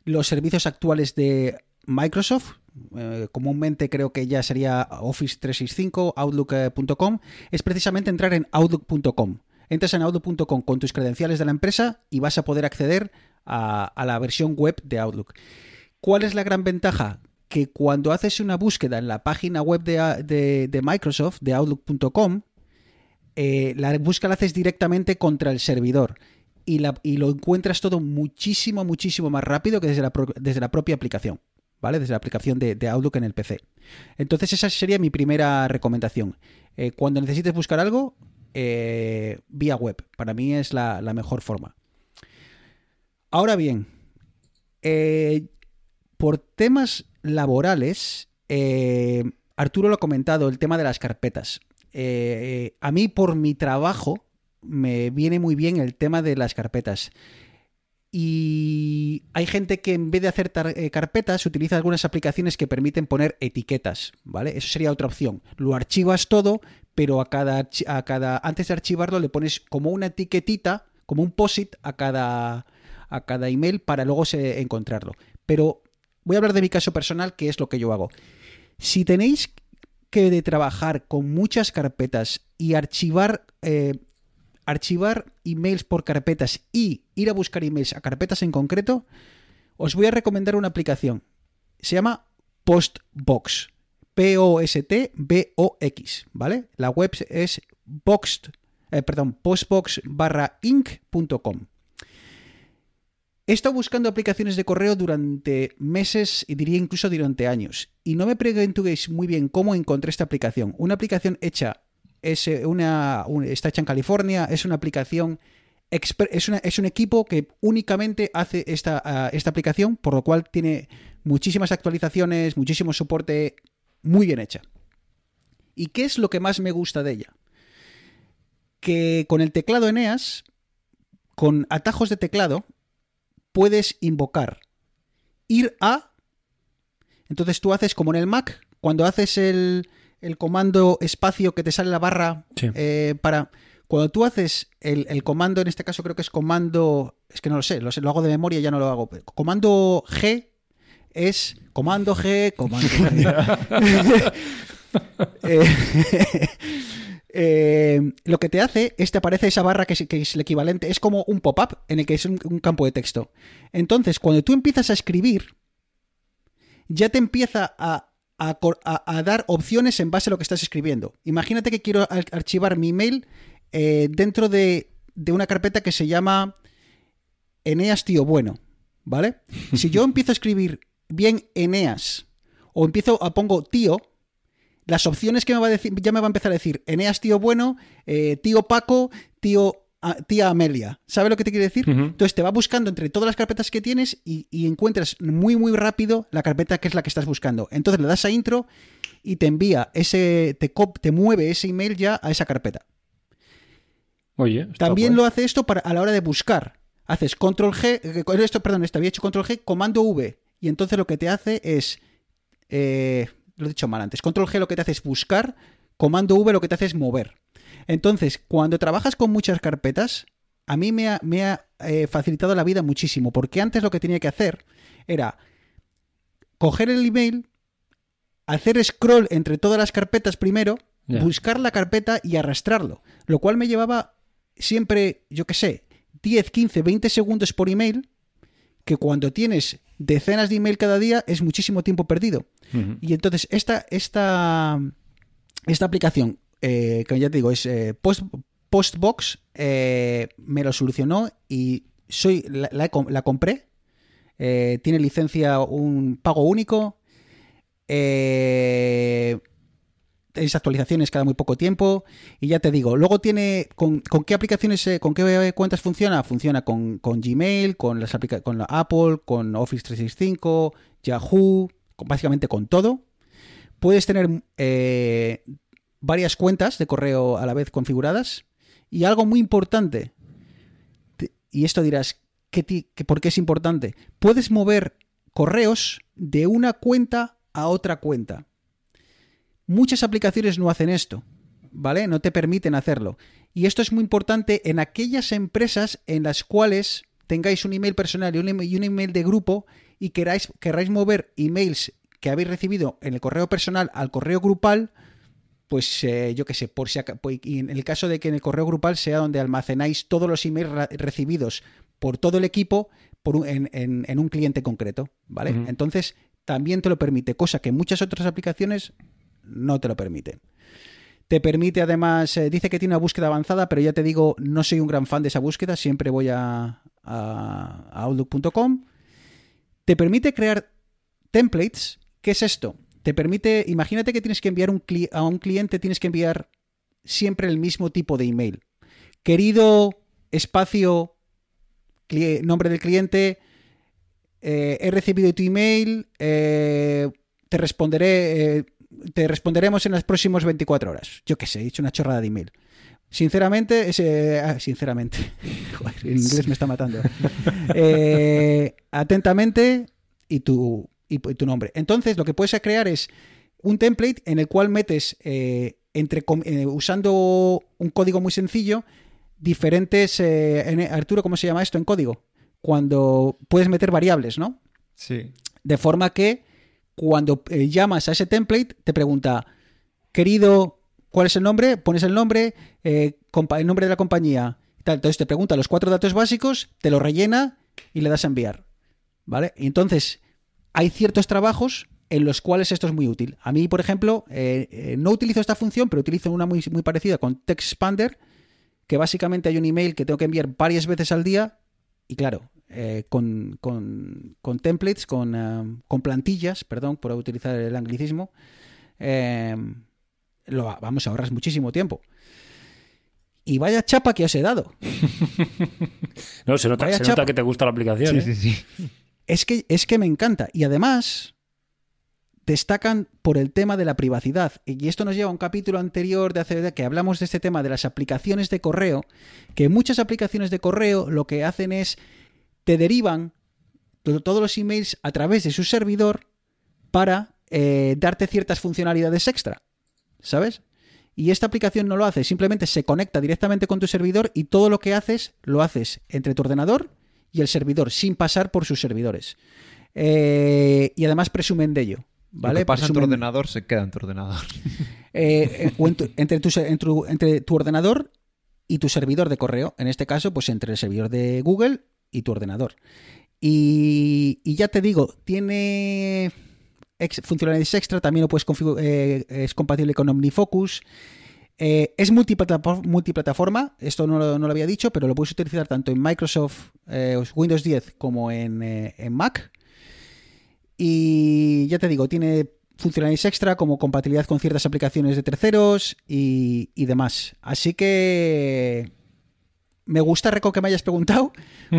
los servicios actuales de Microsoft Eh, comúnmente creo que ya sería Office 365 Outlook.com es precisamente entrar en Outlook.com entras en Outlook.com con tus credenciales de la empresa y vas a poder acceder a, la versión web de Outlook. ¿Cuál es la gran ventaja? Que cuando haces una búsqueda en la página web de, Microsoft, de Outlook.com, eh, la búsqueda la haces directamente contra el servidor y, lo encuentras todo muchísimo, muchísimo más rápido que desde la propia aplicación, ¿vale? Desde la aplicación de, Outlook en el PC. Entonces esa sería mi primera recomendación. Eh, cuando necesites buscar algo, eh, vía web. Para mí es la, mejor forma. Ahora bien, eh, por temas laborales, Arturo lo ha comentado, el tema de las carpetas. A mí, por mi trabajo, me viene muy bien el tema de las carpetas. Y hay gente que en vez de hacer eh, carpetas utiliza algunas aplicaciones que permiten poner etiquetas, ¿vale? Eso sería otra opción. Lo archivas todo, pero a cada, a cada antes de archivarlo le pones como una etiquetita, como un posit a cada a cada email para luego encontrarlo. Pero voy a hablar de mi caso personal, que es lo que yo hago. Si tenéis que de trabajar con muchas carpetas y archivar eh, archivar emails por carpetas y ir a buscar emails a carpetas en concreto, os voy a recomendar una aplicación. Se llama Postbox. P-O-S-T-B-O-X, ¿vale? La web es boxed, eh, postbox barra inc.com. He estado buscando aplicaciones de correo durante meses y diría incluso durante años. Y no me preguntéis muy bien cómo encontré esta aplicación. Una aplicación hecha, es eh, una, un- está hecha en California, es una aplicación, es, es un equipo que únicamente hace esta, ah, esta aplicación, por lo cual tiene muchísimas actualizaciones, muchísimo soporte, muy bien hecha. ¿Y qué es lo que más me gusta de ella? Que con el teclado Eneas, con atajos de teclado, puedes invocar ir a. Entonces tú haces como en el Mac, cuando haces el, el comando espacio que te sale la barra Sí. eh, para... Cuando tú haces el, el comando, en este caso creo que es comando... Es que no lo sé, lo, sé, lo hago de memoria y ya no lo hago. Comando G es comando G, comando G. [LAUGHS] [LAUGHS] Eh, [LAUGHS] eh, lo que te hace es te aparece esa barra que es, que es el equivalente, es como un pop-up en el que es un, un campo de texto. Entonces, cuando tú empiezas a escribir, ya te empieza a, a cor- a- a dar opciones en base a lo que estás escribiendo. Imagínate que quiero ar- archivar mi email eh, dentro de, de una carpeta que se llama Eneas Tío Bueno, ¿vale? [LAUGHS] Si yo empiezo a escribir bien Eneas o empiezo a pongo tío, las opciones que me va a decir, ya me va a empezar a decir Eneas Tío Bueno, eh, tío Paco, tío tía Amelia. ¿Sabe lo que te quiere decir? Entonces te va buscando entre todas las carpetas que tienes y, y encuentras muy muy rápido la carpeta que es la que estás buscando. Entonces le das a intro y te envía ese, te, cop- te mueve ese email ya a esa carpeta. Oye, También guay. lo hace esto para, a la hora de buscar. Haces control G, eh, esto, perdón, esto había hecho control G, comando V. Y entonces lo que te hace es, eh, lo he dicho mal antes, control G lo que te hace es buscar, comando V lo que te hace es mover. Entonces, cuando trabajas con muchas carpetas, a mí me ha, me ha, eh, facilitado la vida muchísimo, porque antes lo que tenía que hacer era coger el email, hacer scroll entre todas las carpetas primero, buscar la carpeta y arrastrarlo, lo cual me llevaba siempre, yo qué sé, 10, 15, 20 segundos por email, que cuando tienes decenas de email cada día es muchísimo tiempo perdido. Y entonces esta, esta, esta aplicación, eh, que ya te digo, es eh, Post, Postbox, eh, me lo solucionó y soy la, la compré. Eh, tiene licencia un pago único. Eh, tenéis actualizaciones cada muy poco tiempo. Y ya te digo, luego tiene. ¿Con, con qué aplicaciones, con qué cuentas funciona? Funciona con, con Gmail, con, las con la Apple, con Office 365, Yahoo, básicamente con todo. Puedes tener varias cuentas de correo a la vez configuradas. Y algo muy importante, te- y esto dirás, ¿qué que ¿por qué es importante? Puedes mover correos de una cuenta a otra cuenta. Muchas aplicaciones no hacen esto, ¿vale? No te permiten hacerlo. Y esto es muy importante en aquellas empresas en las cuales tengáis un email personal y un un email de grupo y queráis, queráis mover emails que habéis recibido en el correo personal al correo grupal, pues eh, yo qué sé, por si aca- pues, y en el caso de que en el correo grupal sea donde almacenáis todos los emails recibidos por todo el equipo por un- en, en- en un cliente concreto, ¿vale? Entonces también te lo permite, cosa que muchas otras aplicaciones no te lo permiten. Te permite además, eh, dice que tiene una búsqueda avanzada, pero ya te digo, no soy un gran fan de esa búsqueda, siempre voy a, a- a outlook.com. Te permite crear templates. ¿Qué es esto? Te permite, imagínate que tienes que enviar un a un cliente, tienes que enviar siempre el mismo tipo de email. Querido espacio, nombre del cliente, eh, he recibido tu email, eh, te responderé, eh, te responderemos en las próximas 24 horas. Yo qué sé, he dicho una chorrada de email. Sinceramente, ese, ah, sinceramente, [LAUGHS] Joder, el inglés me está matando. [LAUGHS] Atentamente y tu, y tu nombre. Entonces, lo que puedes crear es un template en el cual metes, eh, entre, eh, usando un código muy sencillo, diferentes. eh, en- Arturo, ¿cómo se llama esto en código? Cuando puedes meter variables, ¿no? Sí. De forma que cuando llamas a ese template, te pregunta, querido, ¿cuál es el nombre? Pones el nombre, eh, el nombre de la compañía. tal. Entonces te pregunta los cuatro datos básicos, te lo rellena y le das a enviar. ¿Vale? Y entonces, hay ciertos trabajos en los cuales esto es muy útil. A mí, por ejemplo, eh, eh, no utilizo esta función, pero utilizo una muy, muy parecida con TextSpander, que básicamente hay un email que tengo que enviar varias veces al día y claro, eh, con, con- con templates, con, con plantillas, perdón por utilizar el anglicismo, eh, lo, vamos, ahorras muchísimo tiempo. Y vaya chapa que os he dado. [LAUGHS] No, se nota, se nota que te gusta la aplicación. Sí, ¿eh? sí, sí. Es que, es que me encanta. Y además, destacan por el tema de la privacidad. Y esto nos lleva a un capítulo anterior de hace que hablamos de este tema de las aplicaciones de correo, que muchas aplicaciones de correo lo que hacen es te derivan to- todos los emails a través de su servidor para eh, darte ciertas funcionalidades extra, ¿sabes? Y esta aplicación no lo hace, simplemente se conecta directamente con tu servidor y todo lo que haces lo haces entre tu ordenador y el servidor, sin pasar por sus servidores. Eh, y además presumen de ello. ¿Vale? Lo que pasa en tu ordenador se queda en tu ordenador. [LAUGHS] eh, eh, o en tu- entre, tu, en tu- entre tu ordenador y tu servidor de correo. En este caso, pues entre el servidor de Google y tu ordenador. Y, y ya te digo, tiene ex- funcionalidades extra, también lo puedes configurar, es compatible con OmniFocus. Eh, es multiplatafor- multiplataforma, esto no lo, no lo había dicho, pero lo puedes utilizar tanto en Microsoft eh, Windows 10 como en, eh, en Mac. Y ya te digo, tiene funcionalidades extra como compatibilidad con ciertas aplicaciones de terceros y, y demás. Así que me gusta, Reco, que me hayas preguntado,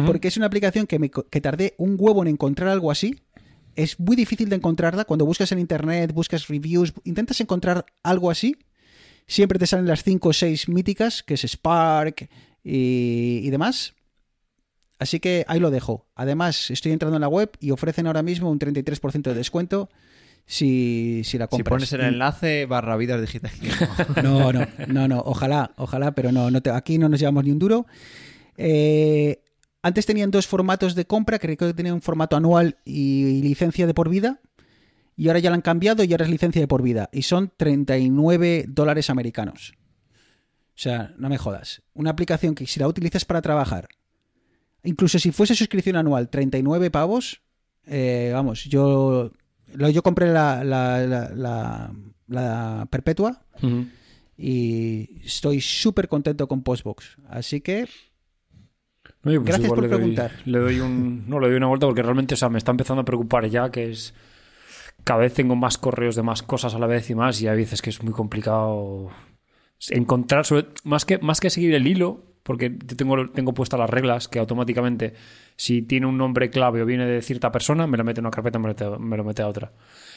porque es una aplicación que, me, que tardé un huevo en encontrar algo así. Es muy difícil de encontrarla. Cuando buscas en internet, buscas reviews, intentas encontrar algo así. Siempre te salen las 5 o 6 míticas, que es Spark y, y demás. Así que ahí lo dejo. Además, estoy entrando en la web y ofrecen ahora mismo un 33% de descuento si, si la Si compras. pones el enlace barra vidas digitales. [LAUGHS] no, no, no, no, ojalá, ojalá, pero no, no te- aquí no nos llevamos ni un duro. Eh, antes tenían dos formatos de compra, creo que tenían un formato anual y, licencia de por vida, y ahora ya lo han cambiado y ahora es licencia de por vida, y son 39 dólares americanos. O sea, no me jodas. Una aplicación que si la utilizas para trabajar, incluso si fuese suscripción anual, 39 pavos, eh, vamos, yo, lo- yo compré la, la, la- la- la perpetua y estoy súper contento con Postbox. Así que Oye, pues Gracias por le doy- preguntar. Le doy un, no, le doy una vuelta porque realmente, o sea, me está empezando a preocupar ya que es cada vez tengo más correos de más cosas a la vez y más y hay veces que es muy complicado encontrar sobre- más que más que seguir el hilo porque tengo tengo puestas las reglas que automáticamente si tiene un nombre clave o viene de cierta persona me lo mete en una carpeta me lo me lo mete a otra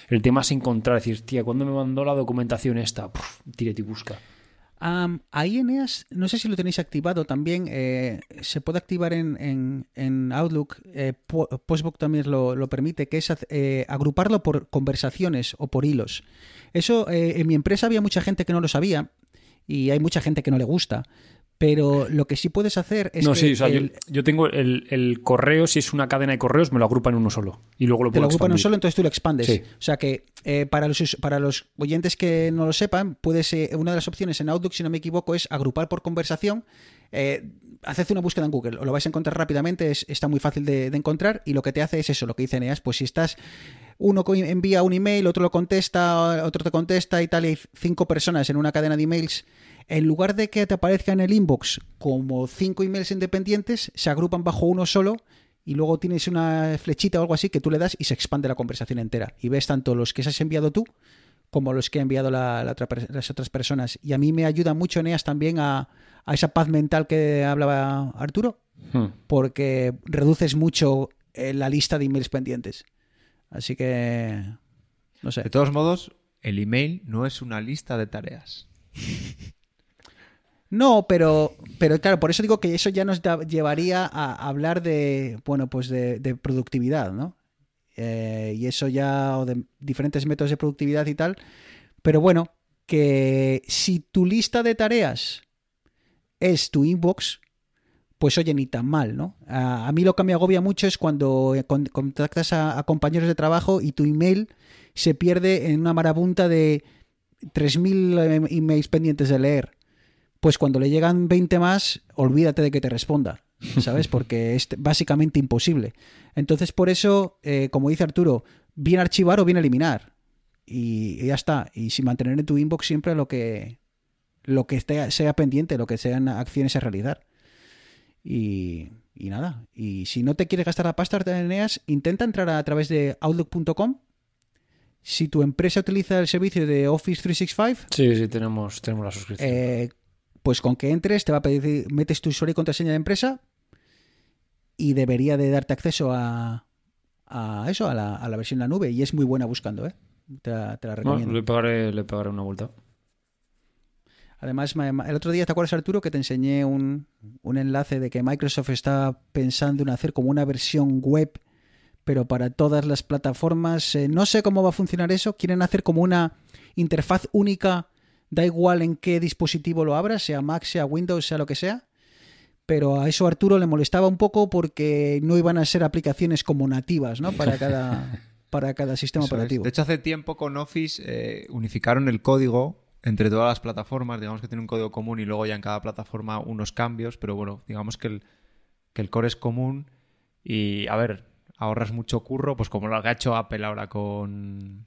el tema es encontrar decir tía ¿cuándo me mandó la documentación esta? Puf, tírate y busca am, ahí Eneas, no sé si lo tenéis activado también, eh, se puede activar en, en- en Outlook, eh, Po- Postbox también lo, lo permite, que es eh, agruparlo por conversaciones o por hilos. Eso eh, en mi empresa había mucha gente que no lo sabía y hay mucha gente que no le gusta. Pero lo que sí puedes hacer es no, que sí, o sea, el- yo, yo tengo el, el correo, si es una cadena de correos, me lo agrupa en uno solo. Y luego lo te puedo lo agrupan en un expandir. solo, entonces tú lo expandes. Sí. O sea que eh, para, los, para los oyentes que no lo sepan, puedes, eh, una de las opciones en Outlook, si no me equivoco, es agrupar por conversación. Eh, haced una búsqueda en Google, lo vais a encontrar rápidamente, es- está muy fácil de, de encontrar y lo que te hace es eso, lo que dice Eneas, pues si estás, uno envía un email, otro lo contesta, otro te contesta y tal, y hay cinco personas en una cadena de emails, en lugar de que te aparezca en el inbox como cinco emails independientes, se agrupan bajo uno solo y luego tienes una flechita o algo así que tú le das y se expande la conversación entera. Y ves tanto los que has enviado tú como los que ha enviado la- la otra per- las otras personas. Y a mí me ayuda mucho, Eneas, también a, a esa paz mental que hablaba Arturo, Hmm. porque reduces mucho eh, la lista de emails pendientes. Así que, no sé. De todos modos, el email no es una lista de tareas. No, pero, pero claro, por eso digo que eso ya nos llevaría a hablar de, bueno, pues de, productividad, ¿no? Eh, y eso ya, o de diferentes métodos de productividad y tal. Pero bueno, que si tu lista de tareas es tu inbox, pues oye, ni tan mal, ¿no? A, mí lo que me agobia mucho es cuando eh, con- contactas a, a compañeros de trabajo y tu email se pierde en una marabunta de 3.000 eh, emails pendientes de leer pues cuando le llegan 20 más, olvídate de que te responda, ¿sabes? [LAUGHS] Porque es básicamente imposible. Entonces, por eso, eh, como dice Arturo, bien archivar o bien eliminar. Y, y ya está. Y sin mantener en tu inbox siempre lo que, lo que esté- sea pendiente, lo que sean acciones a realizar. Y, y nada. Y si no te quieres gastar la pasta, Eneas, intenta entrar a través de outlook.com. Si tu empresa utiliza el servicio de Office 365, Sí, sí, tenemos, tenemos la suscripción. eh, pues con que entres te va a pedir, metes tu usuario y contraseña de empresa y debería de darte acceso a, a eso, a la, a la versión en la nube. Y es muy buena buscando, ¿eh? Te, la- te la No, recomiendo. le, pegaré, le pegaré una vuelta. Además, el otro día, ¿te acuerdas, Arturo, que te enseñé un, un enlace de que Microsoft está pensando en hacer como una versión web, pero para todas las plataformas. eh, no sé cómo va a funcionar eso. Quieren hacer como una interfaz única, da igual en qué dispositivo lo abras, sea Mac, sea Windows, sea lo que sea. Pero a eso Arturo le molestaba un poco porque no iban a ser aplicaciones como nativas, ¿no? Para [LAUGHS] cada, para cada sistema Eso es. operativo. De hecho, hace tiempo con Office eh, unificaron el código entre todas las plataformas. Digamos que tiene un código común y luego ya en cada plataforma unos cambios. Pero bueno, digamos que el, que el core es común. Y a ver, ahorras mucho curro, pues como lo ha hecho Apple ahora con,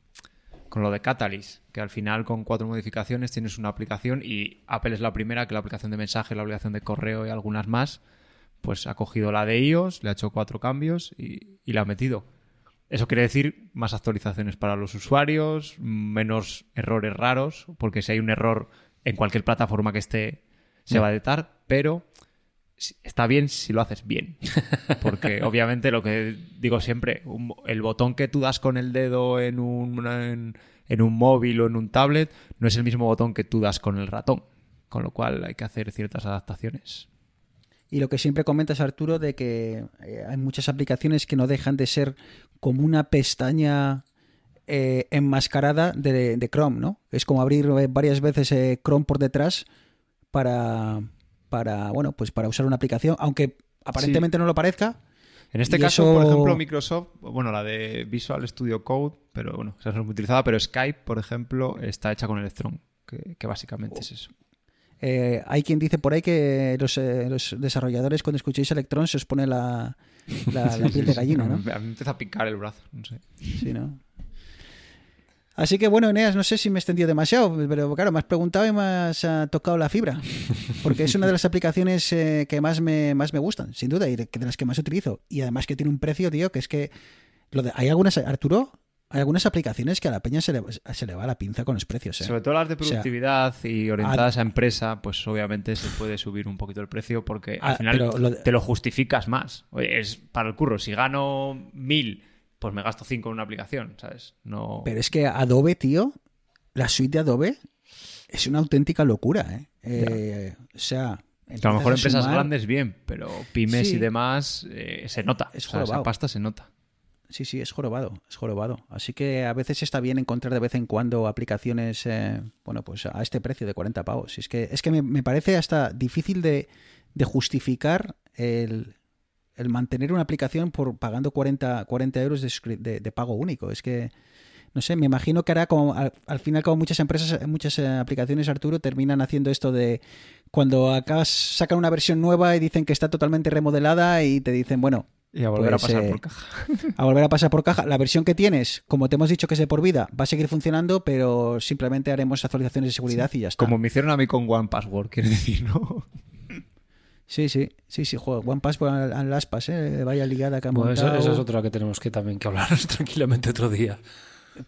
con lo de Catalyst, que al final con cuatro modificaciones tienes una aplicación y Apple es la primera, que la aplicación de mensaje, la aplicación de correo y algunas más, pues ha cogido la de iOS, le ha hecho cuatro cambios y, y la ha metido. Eso quiere decir más actualizaciones para los usuarios, menos errores raros, porque si hay un error en cualquier plataforma que esté, se va a detectar, pero está bien si lo haces bien. Porque [LAUGHS] obviamente lo que digo siempre, un- el botón que tú das con el dedo en un, en, en un móvil o en un tablet no es el mismo botón que tú das con el ratón. Con lo cual hay que hacer ciertas adaptaciones. Y lo que siempre comentas, Arturo, de que eh, hay muchas aplicaciones que no dejan de ser como una pestaña eh, enmascarada de, de Chrome, ¿no? Es como abrir eh, varias veces eh, Chrome por detrás para, para, bueno, pues para usar una aplicación, aunque aparentemente no lo parezca. En este caso, eso- por ejemplo, Microsoft, bueno, la de Visual Studio Code, pero bueno, esa es muy utilizada, pero Skype, por ejemplo, está hecha con Electron, que, que básicamente es eso. Eh, hay quien dice por ahí que los, eh, los desarrolladores cuando escuchéis Electron se os pone la, la, [LAUGHS] la piel de gallina, ¿no? A mí me empieza a picar el brazo, no sé. Sí, ¿no? Así que bueno, Eneas, no sé si me he extendido demasiado, pero claro, me has preguntado y me has ah, tocado la fibra. Porque es una de las aplicaciones eh, que más me, más me gustan, sin duda, y de, de las que más utilizo. Y además que tiene un precio, tío, que es que. Lo de, hay algunas, Arturo, hay algunas aplicaciones que a la peña se le, se le va la pinza con los precios. ¿eh? Sobre todo las de O sea, productividad y orientadas a empresa, pues obviamente se puede subir un poquito el precio porque al Ah, final lo de- te lo justificas más. Oye, es para el curro. Si gano mil, pues me gasto cinco en una aplicación, ¿sabes? No. Pero es que Adobe, tío, la suite de Adobe es una auténtica locura, ¿eh? Eh, o sea. Que a lo mejor a empresas sumar- grandes bien, pero pymes Sí. y demás eh, se nota. Es O sea, esa jorobado. pasta se nota. Sí, sí, es jorobado, es jorobado. Así que a veces está bien encontrar de vez en cuando aplicaciones, eh, bueno, pues a este precio de 40 pavos. Es que, es que me, me parece hasta difícil de, de justificar el, el mantener una aplicación por pagando 40, 40 euros de, de- de pago único. Es que, no sé, me imagino que hará como, al, al final como muchas empresas, muchas eh, aplicaciones, Arturo, terminan haciendo esto de cuando acá sacan una versión nueva y dicen que está totalmente remodelada y te dicen, bueno, Y a volver Pues, a pasar eh, por caja. [LAUGHS] a volver a pasar por caja. La versión que tienes, como te hemos dicho que es de por vida, va a seguir funcionando, pero simplemente haremos actualizaciones de seguridad y ya está. Como me hicieron a mí con One Password, quiere decir, ¿no? Sí, sí, sí, sí, juego. One Pass al, al aspas, ¿eh? Vaya ligada que han Bueno, esa, montado. esa es otra que tenemos que también que hablar [LAUGHS] tranquilamente otro día.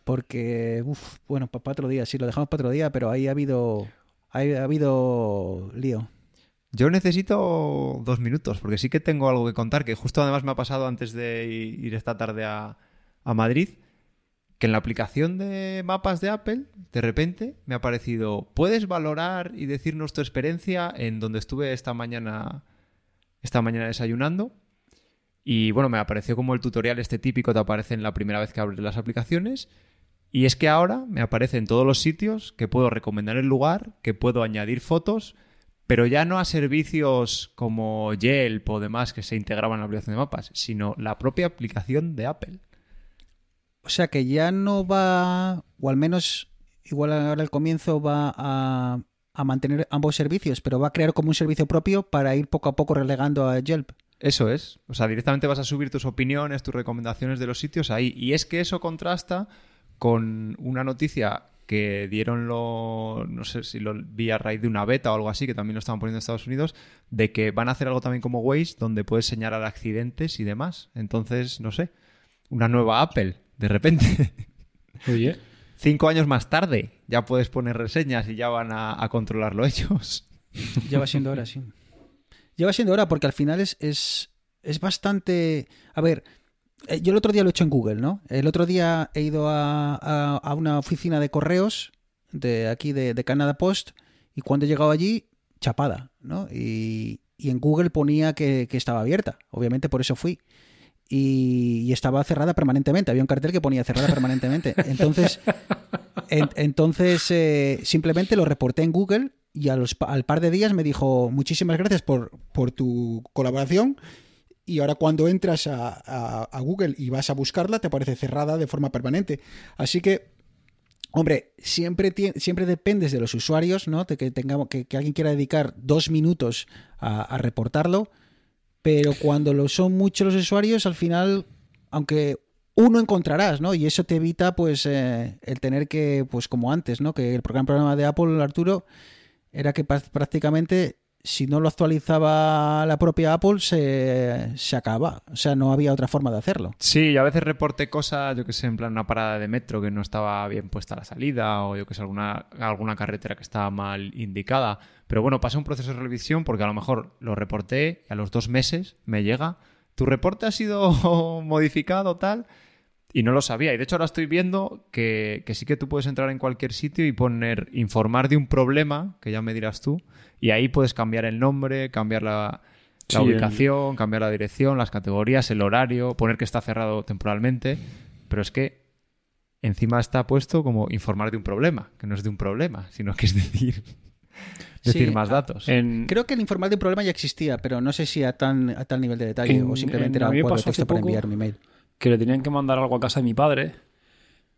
Porque, uff, bueno, para otro día, sí, lo dejamos para otro día, pero ahí ha habido, ahí ha habido lío. Yo necesito dos minutos, porque sí que tengo algo que contar, que justo además me ha pasado antes de ir esta tarde a, a Madrid, que en la aplicación de mapas de Apple, de repente me ha aparecido, puedes valorar y decirnos tu experiencia en donde estuve esta mañana, esta mañana desayunando. Y bueno, me apareció como el tutorial este típico te aparece en la primera vez que abres las aplicaciones. Y es que ahora me aparece en todos los sitios que puedo recomendar el lugar, que puedo añadir fotos, pero ya no a servicios como Yelp o demás que se integraban en la aplicación de mapas, sino la propia aplicación de Apple. O sea que ya no va, o al menos igual ahora al comienzo va a, a mantener ambos servicios, pero va a crear como un servicio propio para ir poco a poco relegando a Yelp. Eso es. O sea, directamente vas a subir tus opiniones, tus recomendaciones de los sitios ahí. Y es que eso contrasta con una noticia que dieron lo. No sé si lo vi a raíz de una beta o algo así, que también lo estaban poniendo en Estados Unidos, de que van a hacer algo también como Waze, donde puedes señalar accidentes y demás. Entonces, no sé. Una nueva Apple, de repente. [LAUGHS] Oye, Cinco años más tarde, ya puedes poner reseñas y ya van a, a controlarlo [LAUGHS] ellos. Ya va siendo hora, sí. Ya va siendo hora porque al final es, es, es bastante... A ver, eh, yo el otro día lo he hecho en Google, ¿no? El otro día he ido a, a- a una oficina de correos de aquí de, de Canada Post y cuando he llegado allí, chapada, ¿no? Y, y en Google ponía que, que estaba abierta, obviamente por eso fui. Y, estaba cerrada permanentemente. Había un cartel que ponía cerrada permanentemente. Entonces, en- entonces eh, simplemente lo reporté en Google y al par de días me dijo muchísimas gracias por, tu colaboración. Y ahora cuando entras a, Google y vas a buscarla, te aparece cerrada de forma permanente. Así que Hombre, siempre, siempre dependes de los usuarios, ¿no? De que, tengamos, que, alguien quiera dedicar dos minutos a reportarlo, pero cuando lo son muchos los usuarios, al final, aunque uno encontrarás, ¿no? Y eso te evita, pues, eh, el tener que, pues, como antes, ¿no? Que el problema de Apple, Arturo, era que prácticamente si no lo actualizaba la propia Apple, se, se acaba. O sea, no había otra forma de hacerlo. Sí, y a veces reporté cosas, yo que sé, en plan una parada de metro que no estaba bien puesta la salida o yo que sé, alguna, alguna carretera que estaba mal indicada. Pero bueno, pasé un proceso de revisión porque a lo mejor lo reporté y a los dos meses me llega, tu reporte ha sido [LAUGHS] modificado tal y no lo sabía. Y de hecho ahora estoy viendo que, que sí que tú puedes entrar en cualquier sitio y poner informar de un problema, que ya me dirás tú, y ahí puedes cambiar el nombre, cambiar la, la Sí, el- ubicación, cambiar la dirección, las categorías, el horario, poner que está cerrado temporalmente. Pero es que encima está puesto como informar de un problema, que no es de un problema, sino que es decir, [LAUGHS] decir Sí, más datos. En, Creo que el informal de un problema ya existía, pero no sé si a tan a tal nivel de detalle En- o simplemente en- era un texto para poco- enviar mi mail. Que le tenían que mandar algo a casa de mi padre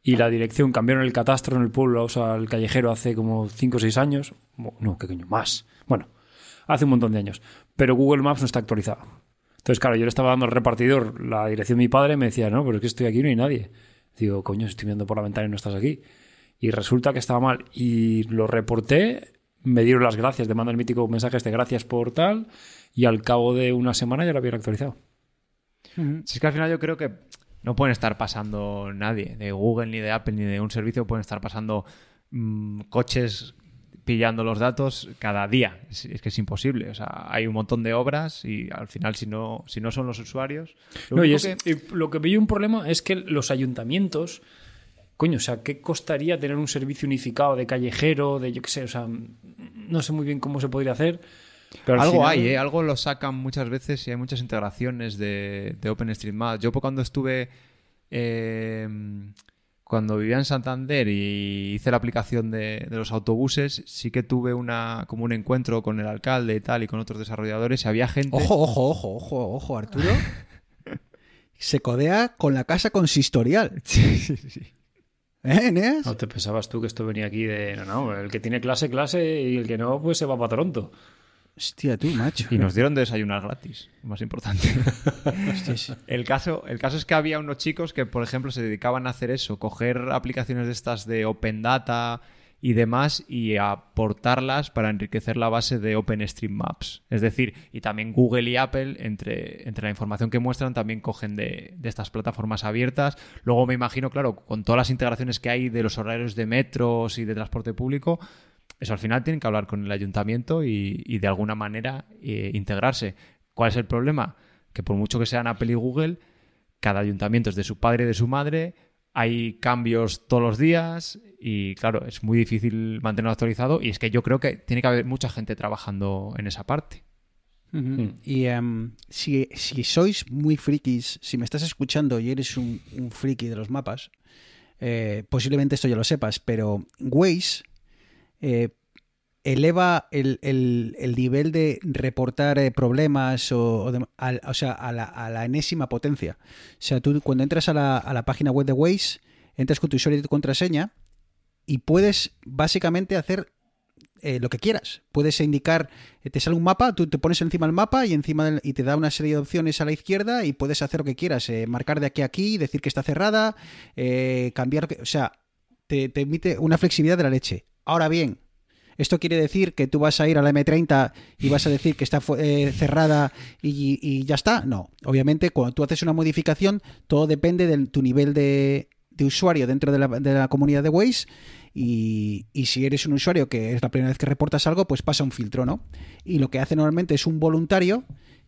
y la dirección cambiaron el catastro en el pueblo, o sea, el callejero hace como 5 o 6 años. No, qué coño, más. Bueno, hace un montón de años. Pero Google Maps no está actualizado. Entonces, claro, yo le estaba dando al repartidor la dirección de mi padre y me decía, no, pero es que estoy aquí y no hay nadie. Digo, coño, estoy viendo por la ventana y no estás aquí. Y resulta que estaba mal. Y lo reporté, me dieron las gracias, te manda el mítico mensaje este, gracias por tal, y al cabo de una semana ya lo habían actualizado. Si es que al final yo creo que no pueden estar pasando nadie, de Google, ni de Apple, ni de un servicio, pueden estar pasando mm, coches pillando los datos cada día. Es, es que es imposible. O sea, hay un montón de obras y al final si no, si no son los usuarios... lo No, y es- que- y lo que veo un problema es que los ayuntamientos, coño, o sea, ¿qué costaría tener un servicio unificado de callejero, de yo qué sé, o sea, no sé muy bien cómo se podría hacer. Pero Algo final- hay, ¿eh? Algo lo sacan muchas veces y hay muchas integraciones de, de OpenStreetMap. Yo cuando estuve... eh, cuando vivía en Santander y hice la aplicación de, de los autobuses, sí que tuve una como un encuentro con el alcalde y tal y con otros desarrolladores y había gente... Ojo, ojo, ojo, ojo, ojo, Arturo. [LAUGHS] Se codea con la casa consistorial. [LAUGHS] ¿Eh, Eneas? No te pensabas tú que esto venía aquí de, no, no, el que tiene clase, clase, y el que no, pues se va para Toronto. Hostia, tú, macho. Y nos dieron de desayunar gratis, lo más importante. [LAUGHS] El caso, el caso es que había unos chicos que, por ejemplo, se dedicaban a hacer eso, coger aplicaciones de estas de Open Data y demás y aportarlas para enriquecer la base de OpenStreetMaps. Es decir, y también Google y Apple, entre, entre la información que muestran, también cogen de, de estas plataformas abiertas. Luego me imagino, claro, con todas las integraciones que hay de los horarios de metros y de transporte público, eso al final tienen que hablar con el ayuntamiento y, y de alguna manera eh, integrarse. ¿Cuál es el problema? Que por mucho que sean Apple y Google, cada ayuntamiento es de su padre y de su madre, hay cambios todos los días y claro, es muy difícil mantenerlo actualizado y es que yo creo que tiene que haber mucha gente trabajando en esa parte. Ujú. Y em, si, si sois muy frikis, si me estás escuchando y eres un, un friki de los mapas, eh, posiblemente esto ya lo sepas, pero Waze eh, eleva el, el- el nivel de reportar eh, problemas o, o de- sea, a la, a la enésima potencia. O sea, tú cuando entras a la, a la página web de Waze, entras con tu usuario y tu contraseña y puedes básicamente hacer eh, lo que quieras. Puedes indicar, te sale un mapa, tú te pones encima del mapa y encima del- y te da una serie de opciones a la izquierda y puedes hacer lo que quieras, marcar de aquí a aquí, decir que está cerrada, cambiar, o sea, te, te emite una flexibilidad de la leche. Ahora bien, esto quiere decir que tú vas a ir a la M30 y vas a decir que está eh, cerrada y, ya está. No, obviamente cuando tú haces una modificación, todo depende de tu nivel de, usuario dentro de la, comunidad de Waze y, y si eres un usuario que es la primera vez que reportas algo, pues pasa un filtro, ¿no? Y lo que hace normalmente es un voluntario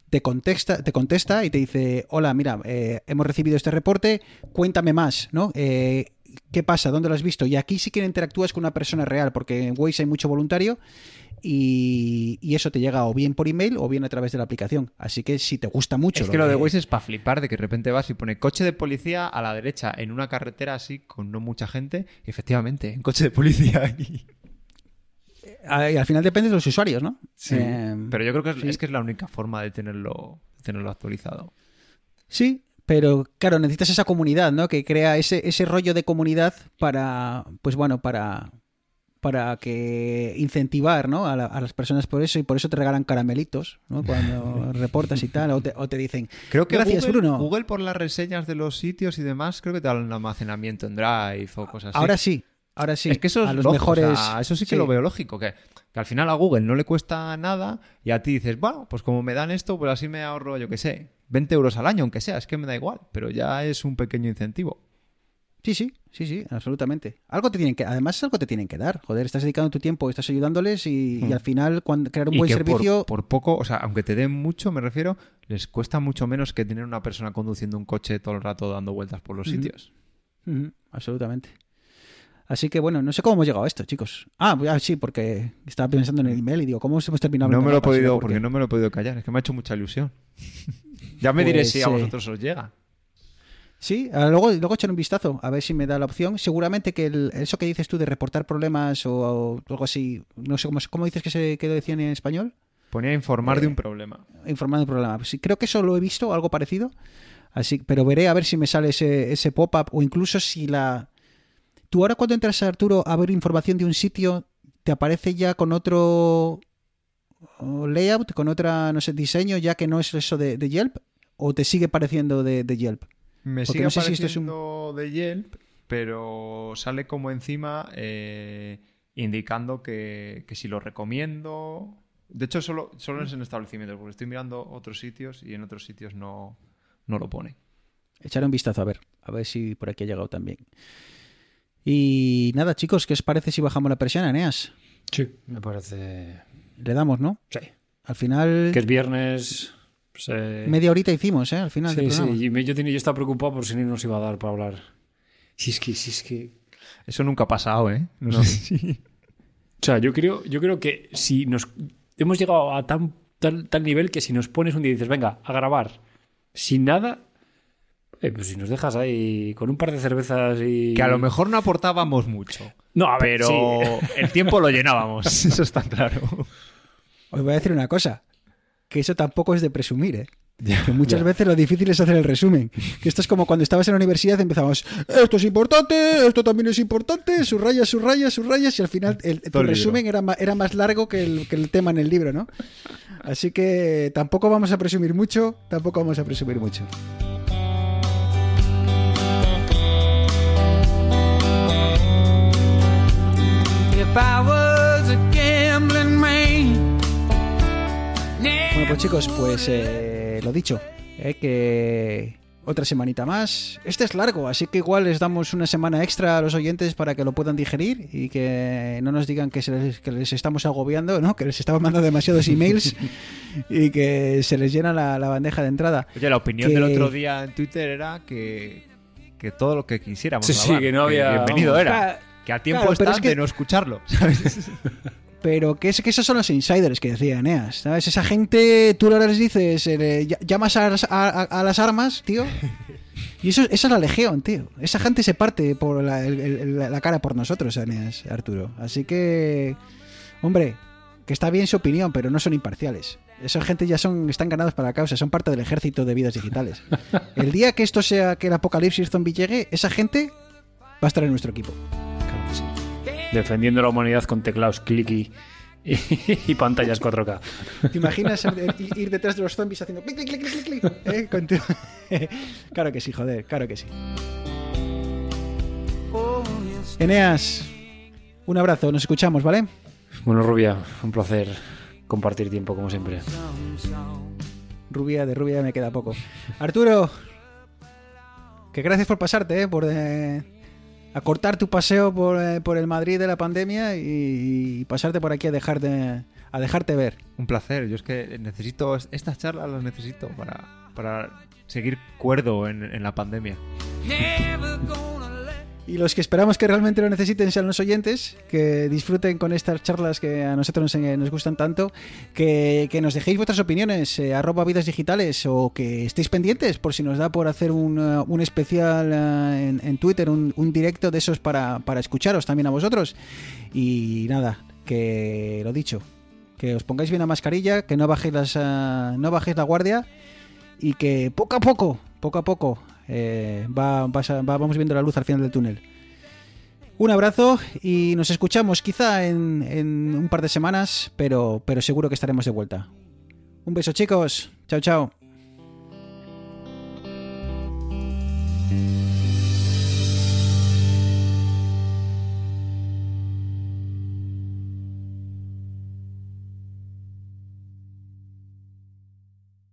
te contesta, te contesta y te dice, hola, mira, eh, hemos recibido este reporte, cuéntame más, ¿no? Eh, qué pasa, dónde lo has visto. Y aquí sí que interactúas con una persona real, porque en Waze hay mucho voluntario y, y eso te llega o bien por email o bien a través de la aplicación. Así que si te gusta mucho. Es que lo de Waze es para flipar, de que de repente vas y pone coche de policía a la derecha en una carretera así con no mucha gente. Y efectivamente, en coche de policía. [LAUGHS] Y... Y al final depende de los usuarios, ¿no? Eh, Pero yo creo que es, sí. es que es la única forma de tenerlo, de tenerlo actualizado. Sí, pero claro, necesitas esa comunidad, ¿no? Que crea ese, ese rollo de comunidad para, pues bueno, para, para que incentivar, ¿no? A, la- a las personas por eso y por eso te regalan caramelitos, ¿no? Cuando [LAUGHS] reportas y tal, o te, o te dicen, Creo que gracias Google, Bruno. Google por las reseñas de los sitios y demás, creo que te dan un almacenamiento en Drive o cosas así. Ahora sí, ahora sí. es que eso es a los lógico, o mejores. sea, eso sí que lo veo lógico, que, que al final a Google no le cuesta nada y a ti dices, bueno, pues como me dan esto, pues así me ahorro, yo qué sé, 20 euros al año, aunque sea, es que me da igual, pero ya es un pequeño incentivo. Sí, sí, sí, sí, absolutamente. Algo te tienen que, además algo te tienen que dar. Joder, estás dedicando tu tiempo, estás ayudándoles y, y al final cuando crear un Y buen que servicio. Por, poco, o sea, aunque te den mucho, me refiero, les cuesta mucho menos que tener una persona conduciendo un coche todo el rato dando vueltas por los sitios. Absolutamente. Así que bueno, no sé cómo hemos llegado a esto, chicos. Ah, ya, sí, porque estaba pensando en el email y digo, ¿cómo hemos terminado? No me lo he podido, ¿Por porque no me lo he podido callar, es que me ha hecho mucha ilusión. [LAUGHS] ya me Pues, diré si a vosotros os llega. Sí, ah, luego, luego echar un vistazo a ver si me da la opción. Seguramente que el- eso que dices tú de reportar problemas o, o algo así, no sé cómo, cómo dices que se que lo decían en español, Ponía a informar de eh, un problema. informando del problema. Pues sí, creo que eso lo he visto, algo parecido. Así, pero veré a ver si me sale ese, ese pop-up o incluso si la. Tú ahora cuando entras Arturo a ver información de un sitio, te aparece ya con otro layout, con otra, no sé, diseño, ya que no es eso de, de Yelp, o te sigue pareciendo de, de Yelp. Me Porque sigue no sé si esto es un- apareciendo de Yelp, pero sale como encima eh, indicando que, que si lo recomiendo. De hecho, solo, solo es en establecimientos, porque estoy mirando otros sitios y en otros sitios no, no lo pone. Echaré un vistazo a ver, a ver si por aquí ha llegado también. Y nada, chicos, ¿qué os parece si bajamos la presión, Eneas? Sí, me parece. Le damos, ¿no? Sí. Al final, Que es viernes. Pues, eh, media horita hicimos, ¿eh? Al final del Sí, programa. sí. Yo, tenía, yo estaba preocupado por si no nos iba a dar para hablar. Si es que, si es que. Eso nunca ha pasado, ¿eh? No, No. sé [LAUGHS] si- O sea, yo creo, yo creo que si nos. Hemos llegado a tan, tal, tal nivel que si nos pones un día y dices, venga, a grabar sin nada. eh, pues si nos dejas ahí con un par de cervezas y. Que a lo mejor no aportábamos mucho. No, a ver, Pero sí. el tiempo lo llenábamos. [LAUGHS] Eso está claro. [LAUGHS] Os voy a decir una cosa, que eso tampoco es de presumir, ¿eh? [LAUGHS] que muchas veces lo difícil es hacer el resumen. Que esto es como cuando estabas en la universidad empezamos, esto es importante, esto también es importante, subrayas, subrayas, subrayas, y al final el, tu resumen era, más largo que el, que el tema en el libro, ¿no? Así que tampoco vamos a presumir mucho, tampoco vamos a presumir mucho. If I pues chicos, pues eh, lo dicho, eh, que otra semanita más. Este es largo, así que igual les damos una semana extra a los oyentes para que lo puedan digerir y que no nos digan que, se les, que les estamos agobiando, ¿no? que les estamos mandando demasiados emails [LAUGHS] y que se les llena la, la bandeja de entrada. Oye, la opinión Que- del otro día en Twitter era que, que todo lo que quisiéramos Sí, sí, grabar, que no había- bienvenido vamos. era. Claro, Que a tiempo claro, es de no escucharlo, [LAUGHS] ¿sabes? [LAUGHS] Pero que, es, que esos son los insiders que decía Eneas, ¿sabes? Esa gente, tú ahora les dices, eh, ll- llamas a, las- a- las armas, tío. [LAUGHS] Y eso, esa es la legión, tío. Esa gente se parte por la, el- el- la cara por nosotros, Eneas, Arturo. Así que, hombre, que está bien su opinión, pero no son imparciales. Esa gente ya son, están ganados para la causa, son parte del ejército de vidas digitales. [LAUGHS] El día que esto sea, que el apocalipsis zombie llegue, esa gente va a estar en nuestro equipo. Defendiendo la humanidad con teclados clicky y, y pantallas 4K. ¿Te imaginas ir- detrás de los zombies haciendo clic, clic, clic, clic, clic? ¿Eh? Con tu- [LAUGHS] claro que sí, joder, claro que sí. Eneas, un abrazo, nos escuchamos, ¿vale? Bueno, Rubia, un placer compartir tiempo como siempre. Rubia, de rubia me queda poco. Arturo, que gracias por pasarte, ¿eh? por eh, acortar tu paseo por, eh, por el Madrid de la pandemia y, y pasarte por aquí a dejarte, a dejarte ver. Un placer. Yo es que necesito estas charlas las necesito para, para seguir cuerdo en, en la pandemia. Y los que esperamos que realmente lo necesiten sean los oyentes, que disfruten con estas charlas que a nosotros nos, nos gustan tanto, que, que nos dejéis vuestras opiniones, eh, arroba vidas digitales, o que estéis pendientes por si nos da por hacer un, eh, un especial eh, en, Twitter, un, directo de esos para, para escucharos también a vosotros. Y nada, que lo dicho, que os pongáis bien la mascarilla, que no bajéis, las, no bajéis la guardia y que poco a poco, poco a poco, eh, vamos viendo la luz al final del túnel. Un abrazo y nos escuchamos quizá en, en un par de semanas, pero, pero seguro que estaremos de vuelta. Un beso chicos, chao chao.